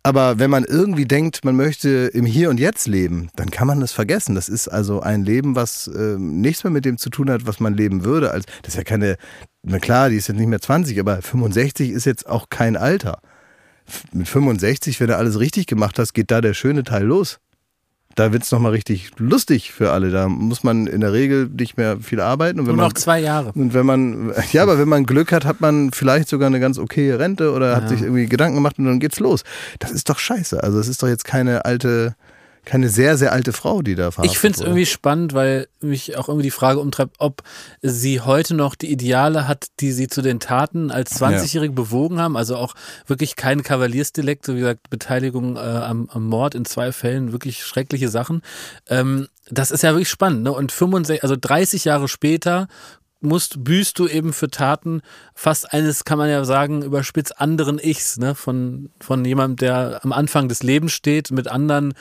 Aber wenn man irgendwie denkt, man möchte im Hier und Jetzt leben, dann kann man das vergessen. Das ist also ein Leben, was äh, nichts mehr mit dem zu tun hat, was man leben würde. Also, das ist ja keine, na klar, die ist jetzt nicht mehr 20, aber 65 ist jetzt auch kein Alter. Mit 65, wenn du alles richtig gemacht hast, geht da der schöne Teil los. Da wird's noch nochmal richtig lustig für alle. Da muss man in der Regel nicht mehr viel arbeiten. Und wenn Nur man noch zwei Jahre. und wenn man, ja, aber wenn man Glück hat, hat man vielleicht sogar eine ganz okaye Rente oder hat sich irgendwie Gedanken gemacht und dann geht's los. Das ist doch scheiße. Also es ist doch jetzt keine alte, keine sehr, sehr alte Frau, die da verhaftet Ich finde es irgendwie spannend, weil mich auch irgendwie die Frage umtreibt, ob sie heute noch die Ideale hat, die sie zu den Taten als 20-Jährige bewogen haben. Also auch wirklich kein Kavaliersdelikt, so wie gesagt, Beteiligung äh, am, am Mord in zwei Fällen, wirklich schreckliche Sachen. Ähm, das ist ja wirklich spannend. Ne? Und 65, also 30 Jahre später musst, büßt du eben für Taten fast eines, kann man ja sagen, überspitzt anderen Ichs, ne? Von, von jemandem, der am Anfang des Lebens steht, mit anderen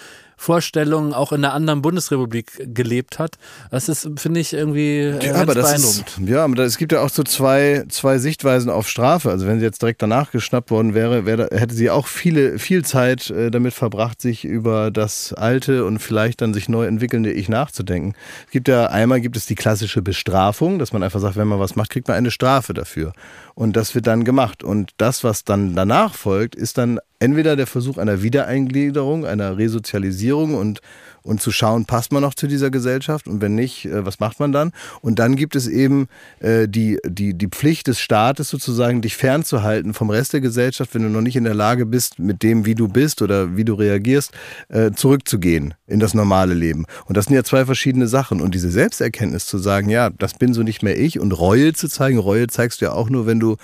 Vorstellungen auch in einer anderen Bundesrepublik gelebt hat. Das ist, finde ich, irgendwie äh, Ja, aber das beeindruckend. ist, ja, aber es gibt ja auch so zwei, zwei Sichtweisen auf Strafe. Also wenn sie jetzt direkt danach geschnappt worden wäre, wäre hätte sie auch viele, viel Zeit äh, damit verbracht, sich über das alte und vielleicht dann sich neu entwickelnde Ich nachzudenken. Es gibt ja einmal gibt es die klassische Bestrafung, dass man einfach sagt, wenn man was macht, kriegt man eine Strafe dafür. Und das wird dann gemacht. Und das, was dann danach folgt, ist dann entweder der Versuch einer Wiedereingliederung, einer Resozialisierung und, und zu schauen, passt man noch zu dieser Gesellschaft und wenn nicht, äh, was macht man dann? Und dann gibt es eben äh, die, die, die Pflicht des Staates sozusagen, dich fernzuhalten vom Rest der Gesellschaft, wenn du noch nicht in der Lage bist, mit dem, wie du bist oder wie du reagierst, äh, zurückzugehen in das normale Leben. Und das sind ja zwei verschiedene Sachen. Und diese Selbsterkenntnis zu sagen, ja, das bin so nicht mehr ich und Reue zu zeigen, Reue zeigst du ja auch nur, wenn du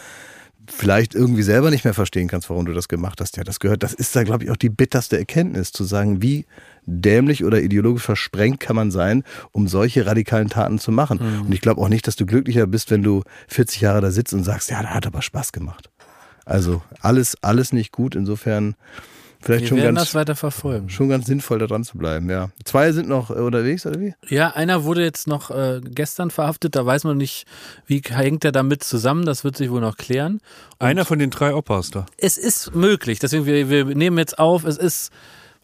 vielleicht irgendwie selber nicht mehr verstehen kannst, warum du das gemacht hast. Ja, das gehört, das ist da, glaube ich, auch die bitterste Erkenntnis, zu sagen, wie dämlich oder ideologisch versprengt kann man sein, um solche radikalen Taten zu machen. Und ich glaube auch nicht, dass du glücklicher bist, wenn du 40 Jahre da sitzt und sagst, ja, da hat aber Spaß gemacht. Also alles, alles nicht gut. Insofern vielleicht Wir schon werden ganz, das weiter verfolgen. schon ganz sinnvoll, da dran zu bleiben. Ja, zwei sind noch äh, unterwegs oder wie? Ja, einer wurde jetzt noch äh, gestern verhaftet, da weiß man nicht, wie hängt er damit zusammen, das wird sich wohl noch klären. Einer von den drei Opas da. Es ist möglich, deswegen wir, wir nehmen jetzt auf, es ist,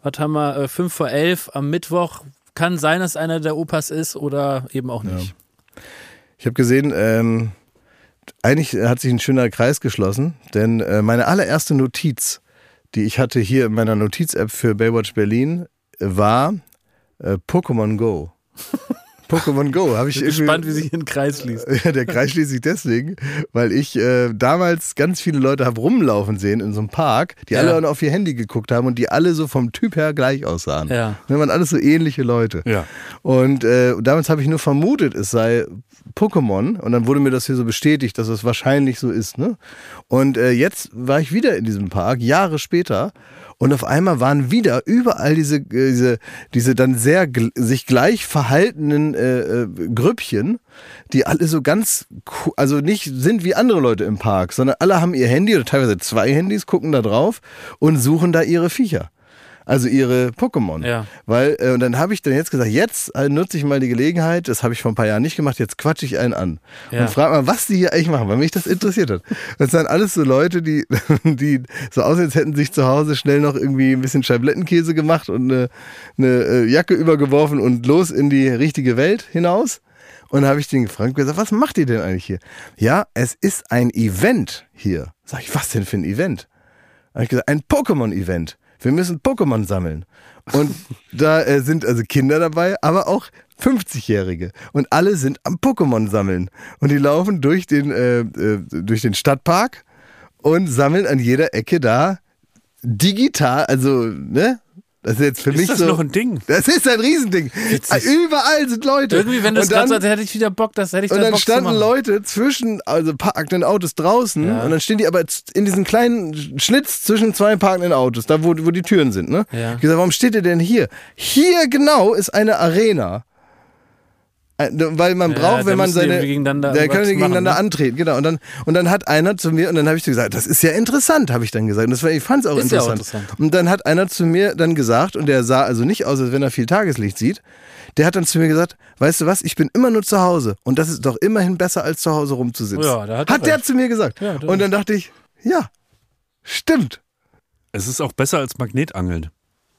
was haben wir, äh, fünf vor elf am Mittwoch. Kann sein, dass einer der Opas ist oder eben auch nicht. Ich habe gesehen, ähm, eigentlich hat sich ein schöner Kreis geschlossen, denn äh, meine allererste Notiz, die ich hatte hier in meiner Notiz-App für Baywatch Berlin, war äh, Pokémon Go. Pokémon Go habe ich Ich bin gespannt, wie sich in den Kreis schließt. [LAUGHS] Ja, der Kreis schließt sich deswegen, weil ich äh, damals ganz viele Leute habe rumlaufen sehen in so einem Park, die Ja. alle auf ihr Handy geguckt haben und die alle so vom Typ her gleich aussahen. Ja. Das waren alles so ähnliche Leute. Ja. Und äh, damals habe ich nur vermutet, es sei Pokémon. Und dann wurde mir das hier so bestätigt, dass es wahrscheinlich so ist. Ne? Und äh, jetzt war ich wieder in diesem Park, Jahre später. Und auf einmal waren wieder überall diese, diese, diese dann sehr sich gleich verhaltenen äh, äh, Grüppchen, die alle so ganz, also nicht sind wie andere Leute im Park, sondern alle haben ihr Handy oder teilweise zwei Handys, gucken da drauf und suchen da ihre Viecher. Also ihre Pokémon. Ja. Weil, äh, und dann habe ich dann jetzt gesagt, jetzt äh, nutze ich mal die Gelegenheit, das habe ich vor ein paar Jahren nicht gemacht, jetzt quatsche ich einen an. Ja. Und frage mal, was die hier eigentlich machen, weil mich das interessiert hat. Das sind alles so Leute, die, [LAUGHS] die so aussehen, als hätten sich zu Hause schnell noch irgendwie ein bisschen Scheiblettenkäse gemacht und eine, eine äh, Jacke übergeworfen und los in die richtige Welt hinaus. Und dann habe ich den gefragt gesagt, was macht ihr denn eigentlich hier? Ja, es ist ein Event hier. Sag ich, was denn für ein Event? habe ich gesagt, ein Pokémon-Event. Wir müssen Pokémon sammeln. Und da äh, sind also Kinder dabei, aber auch 50-Jährige. Und alle sind am Pokémon sammeln. Und die laufen durch den, äh, äh, durch den Stadtpark und sammeln an jeder Ecke da digital, also, ne? Das ist jetzt für Ist mich das so. noch ein Ding? Das ist ein Riesending. Überall sind Leute. Irgendwie, wenn du es gerade dann- sagst, hätte ich wieder Bock, das hätte ich und dann Bock standen. Leute zwischen, also parkenden Autos draußen Ja. und dann stehen die aber in diesen kleinen Schlitz zwischen zwei parkenden Autos, da wo, wo die Türen sind, ne? Ja. Ich gesagt, warum steht ihr denn hier? Hier genau ist eine Arena. Äh, Weil man Ja, braucht, da wenn man seine. gegeneinander da können die gegeneinander machen, ne? antreten, genau. Und dann, und dann hat einer zu mir, und dann habe ich gesagt, das ist ja interessant, habe ich dann gesagt. Und das war, ich fand es auch ja auch interessant. Und dann hat einer zu mir dann gesagt, und der sah also nicht aus, als wenn er viel Tageslicht sieht, der hat dann zu mir gesagt, weißt du was, ich bin immer nur zu Hause. Und das ist doch immerhin besser, als zu Hause rumzusitzen. Ja, hat hat der zu mir gesagt. Ja, und dann dachte ich, ja, stimmt. Es ist auch besser als Magnetangeln.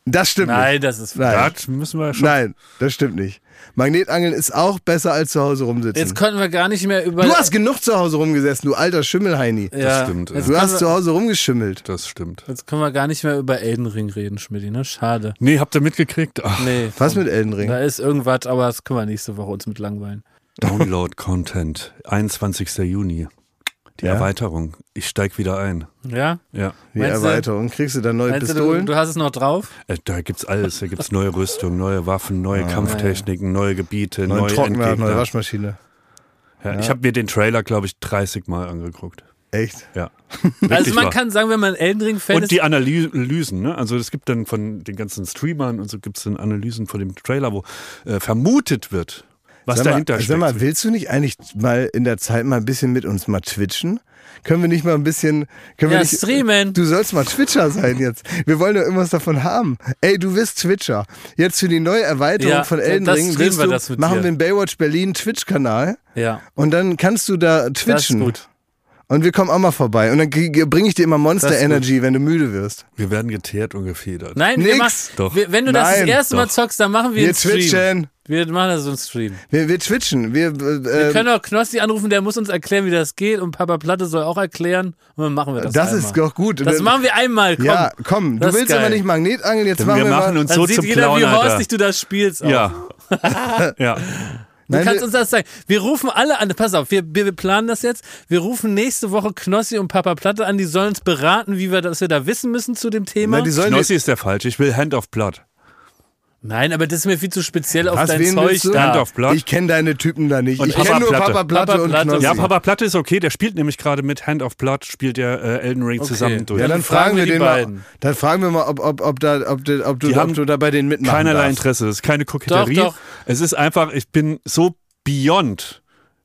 Das stimmt Nein, nicht. das ist. Nein. Das müssen wir schon. Nein, das stimmt nicht. Magnetangeln ist auch besser, als zu Hause rumsitzen. Jetzt können wir gar nicht mehr über. du hast genug zu Hause rumgesessen, du alter Schimmelheini. ja, stimmt, ja. Du hast zu wir, Hause rumgeschimmelt. Das stimmt. jetzt können wir gar nicht mehr über Elden Ring reden, Schmidt, ne? Schade. Nee, habt ihr mitgekriegt? Ach, Nee. Was mit Elden Ring? Da ist irgendwas, aber das können wir nächste Woche uns mit langweilen. Download Content. 21. Juni. Die Ja? Erweiterung. Ich steig wieder ein. Ja? Ja. Die Meinst du- Erweiterung. Kriegst du dann neue Meinst du, du, Pistolen? du hast es noch drauf? Äh, Da gibt's alles. Da gibt's neue Rüstung, neue Waffen, neue Kampftechniken, neue Gebiete, neuen neue Trockner, Endgegner. neue Waschmaschine. ja, Ich habe mir den Trailer, glaube ich, 30 Mal angeguckt. Echt? Ja. [LAUGHS] Also man wahr. kann sagen, wenn man Elden Ring-Fan Und ist, die Analysen, ne? Also es gibt dann von den ganzen Streamern und so gibt es dann Analysen von dem Trailer, wo äh, vermutet wird, was sag mal, dahinter Sag steckt. mal, willst du nicht eigentlich mal in der Zeit mal ein bisschen mit uns mal twitchen? Können wir nicht mal ein bisschen, können wir Ja, nicht, streamen. Du sollst mal Twitcher sein jetzt. Wir wollen ja irgendwas davon haben. Ey, du wirst Twitcher. Jetzt für die neue Erweiterung Ja, von Elden Ring streamen willst wir du, das mit machen dir. wir einen Baywatch Berlin Twitch-Kanal Ja, und dann kannst du da das ist twitchen. gut. Und wir kommen auch mal vorbei. Und dann bringe ich dir immer Monster. Energy, wenn du müde wirst. Wir werden geteert und gefedert. Nein, wir Nix. machen, Doch. Wir, wenn du das Nein, das erste Mal doch. zockst, dann machen wir, Wir einen Stream. twitchen. Wir machen das so einen Stream. Wir, wir twitchen. Wir, äh, Wir können auch Knossi anrufen, der muss uns erklären, wie das geht und Papa Platte soll auch erklären und dann machen wir das das einmal. ist doch gut. Das machen wir einmal, komm. Ja, komm. Du Das willst aber nicht Magnetangeln. Jetzt Denn machen wir wir, machen mal. uns Dann so sieht zum jeder, Clown, wie Alter. horstig du das spielst. Auch. [LAUGHS] Ja. ja. Du Nein, kannst uns das zeigen. Wir rufen alle an. Pass auf, wir, wir, planen das jetzt. Wir rufen nächste Woche Knossi und Papa Platte an. Die sollen uns beraten, wie wir das wir da wissen müssen zu dem Thema. Na, die sollen Knossi ist der falsche. Ich will Hand of Blood. Nein, aber das ist mir viel zu speziell auf Was, dein wen Zeug willst du? da. Hand of Blood. Ich kenne deine Typen da nicht. Und ich Papa kenne nur Platte. Papa Platte Papa und Platte. Knossi. Ja, Papa Platte ist okay. Der spielt nämlich gerade mit Hand of Blood, spielt der äh, Elden Ring Okay. zusammen durch. Ja, dann fragen fragen wir wir die den mal. beiden. Dann fragen wir mal, ob, ob, ob, da, ob, du- ob, du, Die ob haben du da bei denen mitmachen Keinerlei darfst. Interesse. Es ist keine Koketterie. Doch, doch. Es ist einfach, ich bin so beyond.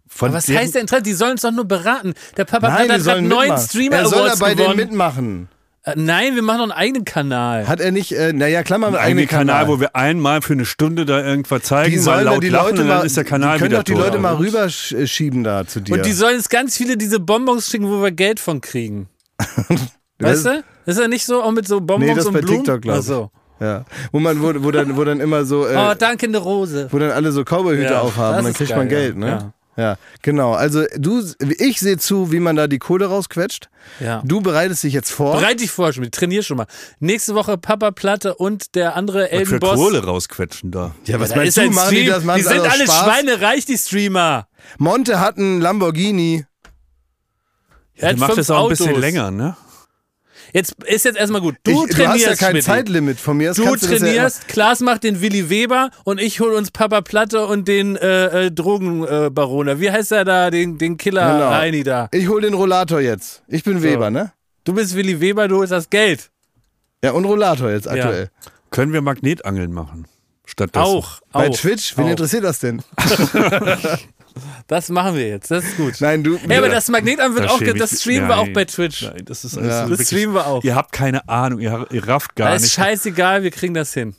Von Aber was dem- heißt der Interesse? Die sollen uns doch nur beraten. Der Papa Nein, die hat gerade sollen neun mitmachen. Streamer Er soll da Awards bei denen gewonnen. mitmachen. Äh, Nein, wir machen doch einen eigenen Kanal. Hat er nicht, äh, naja, klar, mal einen Einen eigenen Kanal, wo wir einmal für eine Stunde da irgendwas zeigen, die mal sollen da laut die lachen Leute und dann mal, ist der Kanal die können wieder doch die tot. Leute mal rüberschieben da zu dir. Und die sollen uns ganz viele diese Bonbons schicken, wo wir Geld von kriegen. [LAUGHS] weißt du? Ist ja nicht so, auch mit so Bonbons Nee, das und bei Blumen? TikTok. Ach so. ja. Wo man, wo, wo dann, wo dann immer so, äh, Oh, danke, eine Rose. wo dann alle so Cowboyhüte Ja, aufhaben, dann kriegt geil, man Geld, ja. ne? Ja. Ja, genau. Also du, ich sehe zu, wie man da die Kohle rausquetscht. Ja. Du bereitest dich jetzt vor. Bereite dich vor, schon, trainier schon mal. Nächste Woche Papa Platte und der andere Was für. Kohle rausquetschen da. ja, was Da meinst du? Machen die das? Machen die sind alle Spaß? schweinereich, die Streamer. Monte hat einen Lamborghini. Er Der macht das auch ein bisschen länger, ne? Jetzt ist jetzt erstmal gut. Du ich, du hast trainierst, ja kein Schmidti. Zeitlimit von mir. Du trainierst, Klaas macht den Willi Weber und ich hol uns Papa Platte und den äh, äh, Drogenbaroner. Wie heißt er da, den, den Killer Genau. Heini da? Ja, ich hol den Rollator jetzt. Ich bin Weber, ne? Du bist Willi Weber, du holst das Geld. Ja, und Rollator jetzt aktuell. Können wir Magnetangeln machen? Stattdessen. Auch. Bei auch, Twitch? Wen auch. interessiert das denn? [LAUGHS] Das machen wir jetzt, das ist gut. Nein, du. Ja, aber das Magnetarm wird Da auch, das streamen wir auch bei Twitch. Nein, das ist Ja. alles Das wirklich, streamen wir auch. Ihr habt keine Ahnung, ihr, ihr rafft gar Das ist nicht. scheißegal, wir kriegen das hin.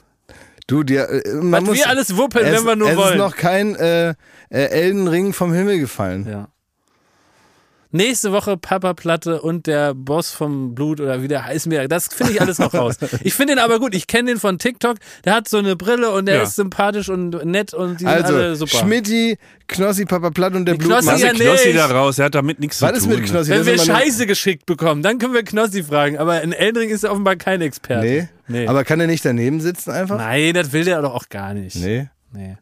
du, dir, äh, man Was muss, wir alles wuppeln, es, wenn wir nur es wollen. ist noch kein äh, äh, Elden Ring vom Himmel gefallen. Ja. Nächste Woche Papa Platte und der Boss vom Blut oder wie der heißt mir. Das finde ich alles noch raus. [LAUGHS] Ich finde ihn aber gut. Ich kenne den von TikTok. Der hat so eine Brille und der Ja. ist sympathisch und nett und die sind alle Also, super. Schmidti, Knossi, Papa Platt und der Die Knossi ja Knossi da raus, er hat damit nichts Was zu ist tun. mit Knossi? Wenn Das wir ist Scheiße geschickt bekommen, dann können wir Knossi fragen. Aber in Eldring ist er offenbar kein Experte. Nee. nee. Aber kann er nicht daneben sitzen einfach? Nein, das will der doch auch gar nicht. Nee. Nee.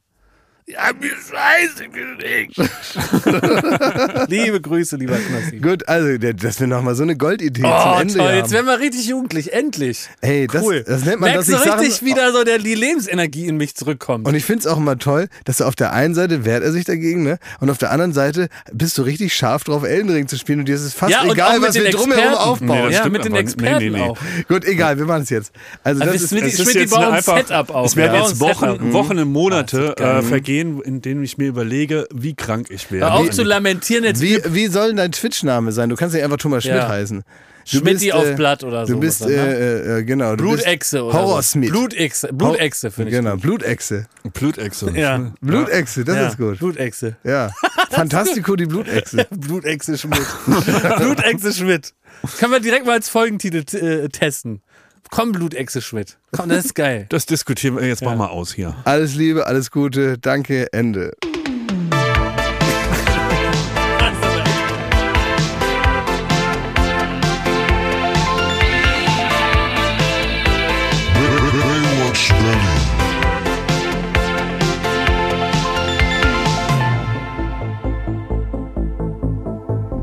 Die haben mir Scheiße geschickt. [LAUGHS] Liebe Grüße, lieber Knossi. Gut, also, dass wir nochmal so eine Goldidee Oh, zum Ende toll, haben. jetzt werden wir richtig jugendlich, endlich. Ey, das, Cool. das nennt man, Merkst dass du ich richtig Sachen, wieder so, der, die Lebensenergie in mich zurückkommt. Und ich finde es auch immer toll, dass er auf der einen Seite wehrt er sich dagegen, ne? Und auf der anderen Seite bist du richtig scharf drauf, Elden Ring zu spielen und dir ist es fast Ja, egal, mit was den wir drumherum aufbauen. Nee, das ja, stimmt mit den. Experten Nee, nee, nee. auch. Gut, egal, wir machen es jetzt. Also Also das ist, Es ist die jetzt ein einfach, Setup auf. es werden jetzt Wochen. Wochen und Monate Ah, äh, vergehen, in denen ich mir überlege, wie krank ich werde. Hör auf zu lamentieren jetzt. wie, wie soll denn dein Twitch-Name sein? Du kannst nicht einfach Thomas Schmidt Ja. heißen. Du Schmidti bist, auf äh, Blatt oder so. Du bist, äh, äh, genau. Du Blutechse oder so. Horror-Smith. Blutechse, Blutechse finde ich. Genau, Blutechse. Blutechse. Ja. Blutechse, das ja. ist gut. Blutechse. Ja. Fantastico, die Blutechse. [LAUGHS] Blutechse Schmidt. [LAUGHS] Blutechse Schmidt. Können wir direkt mal als Folgentitel äh, testen. Komm, Blutechse Schmidt. Komm, das ist geil. Das diskutieren wir jetzt mal mal aus hier. Alles Liebe, alles Gute, danke, Ende.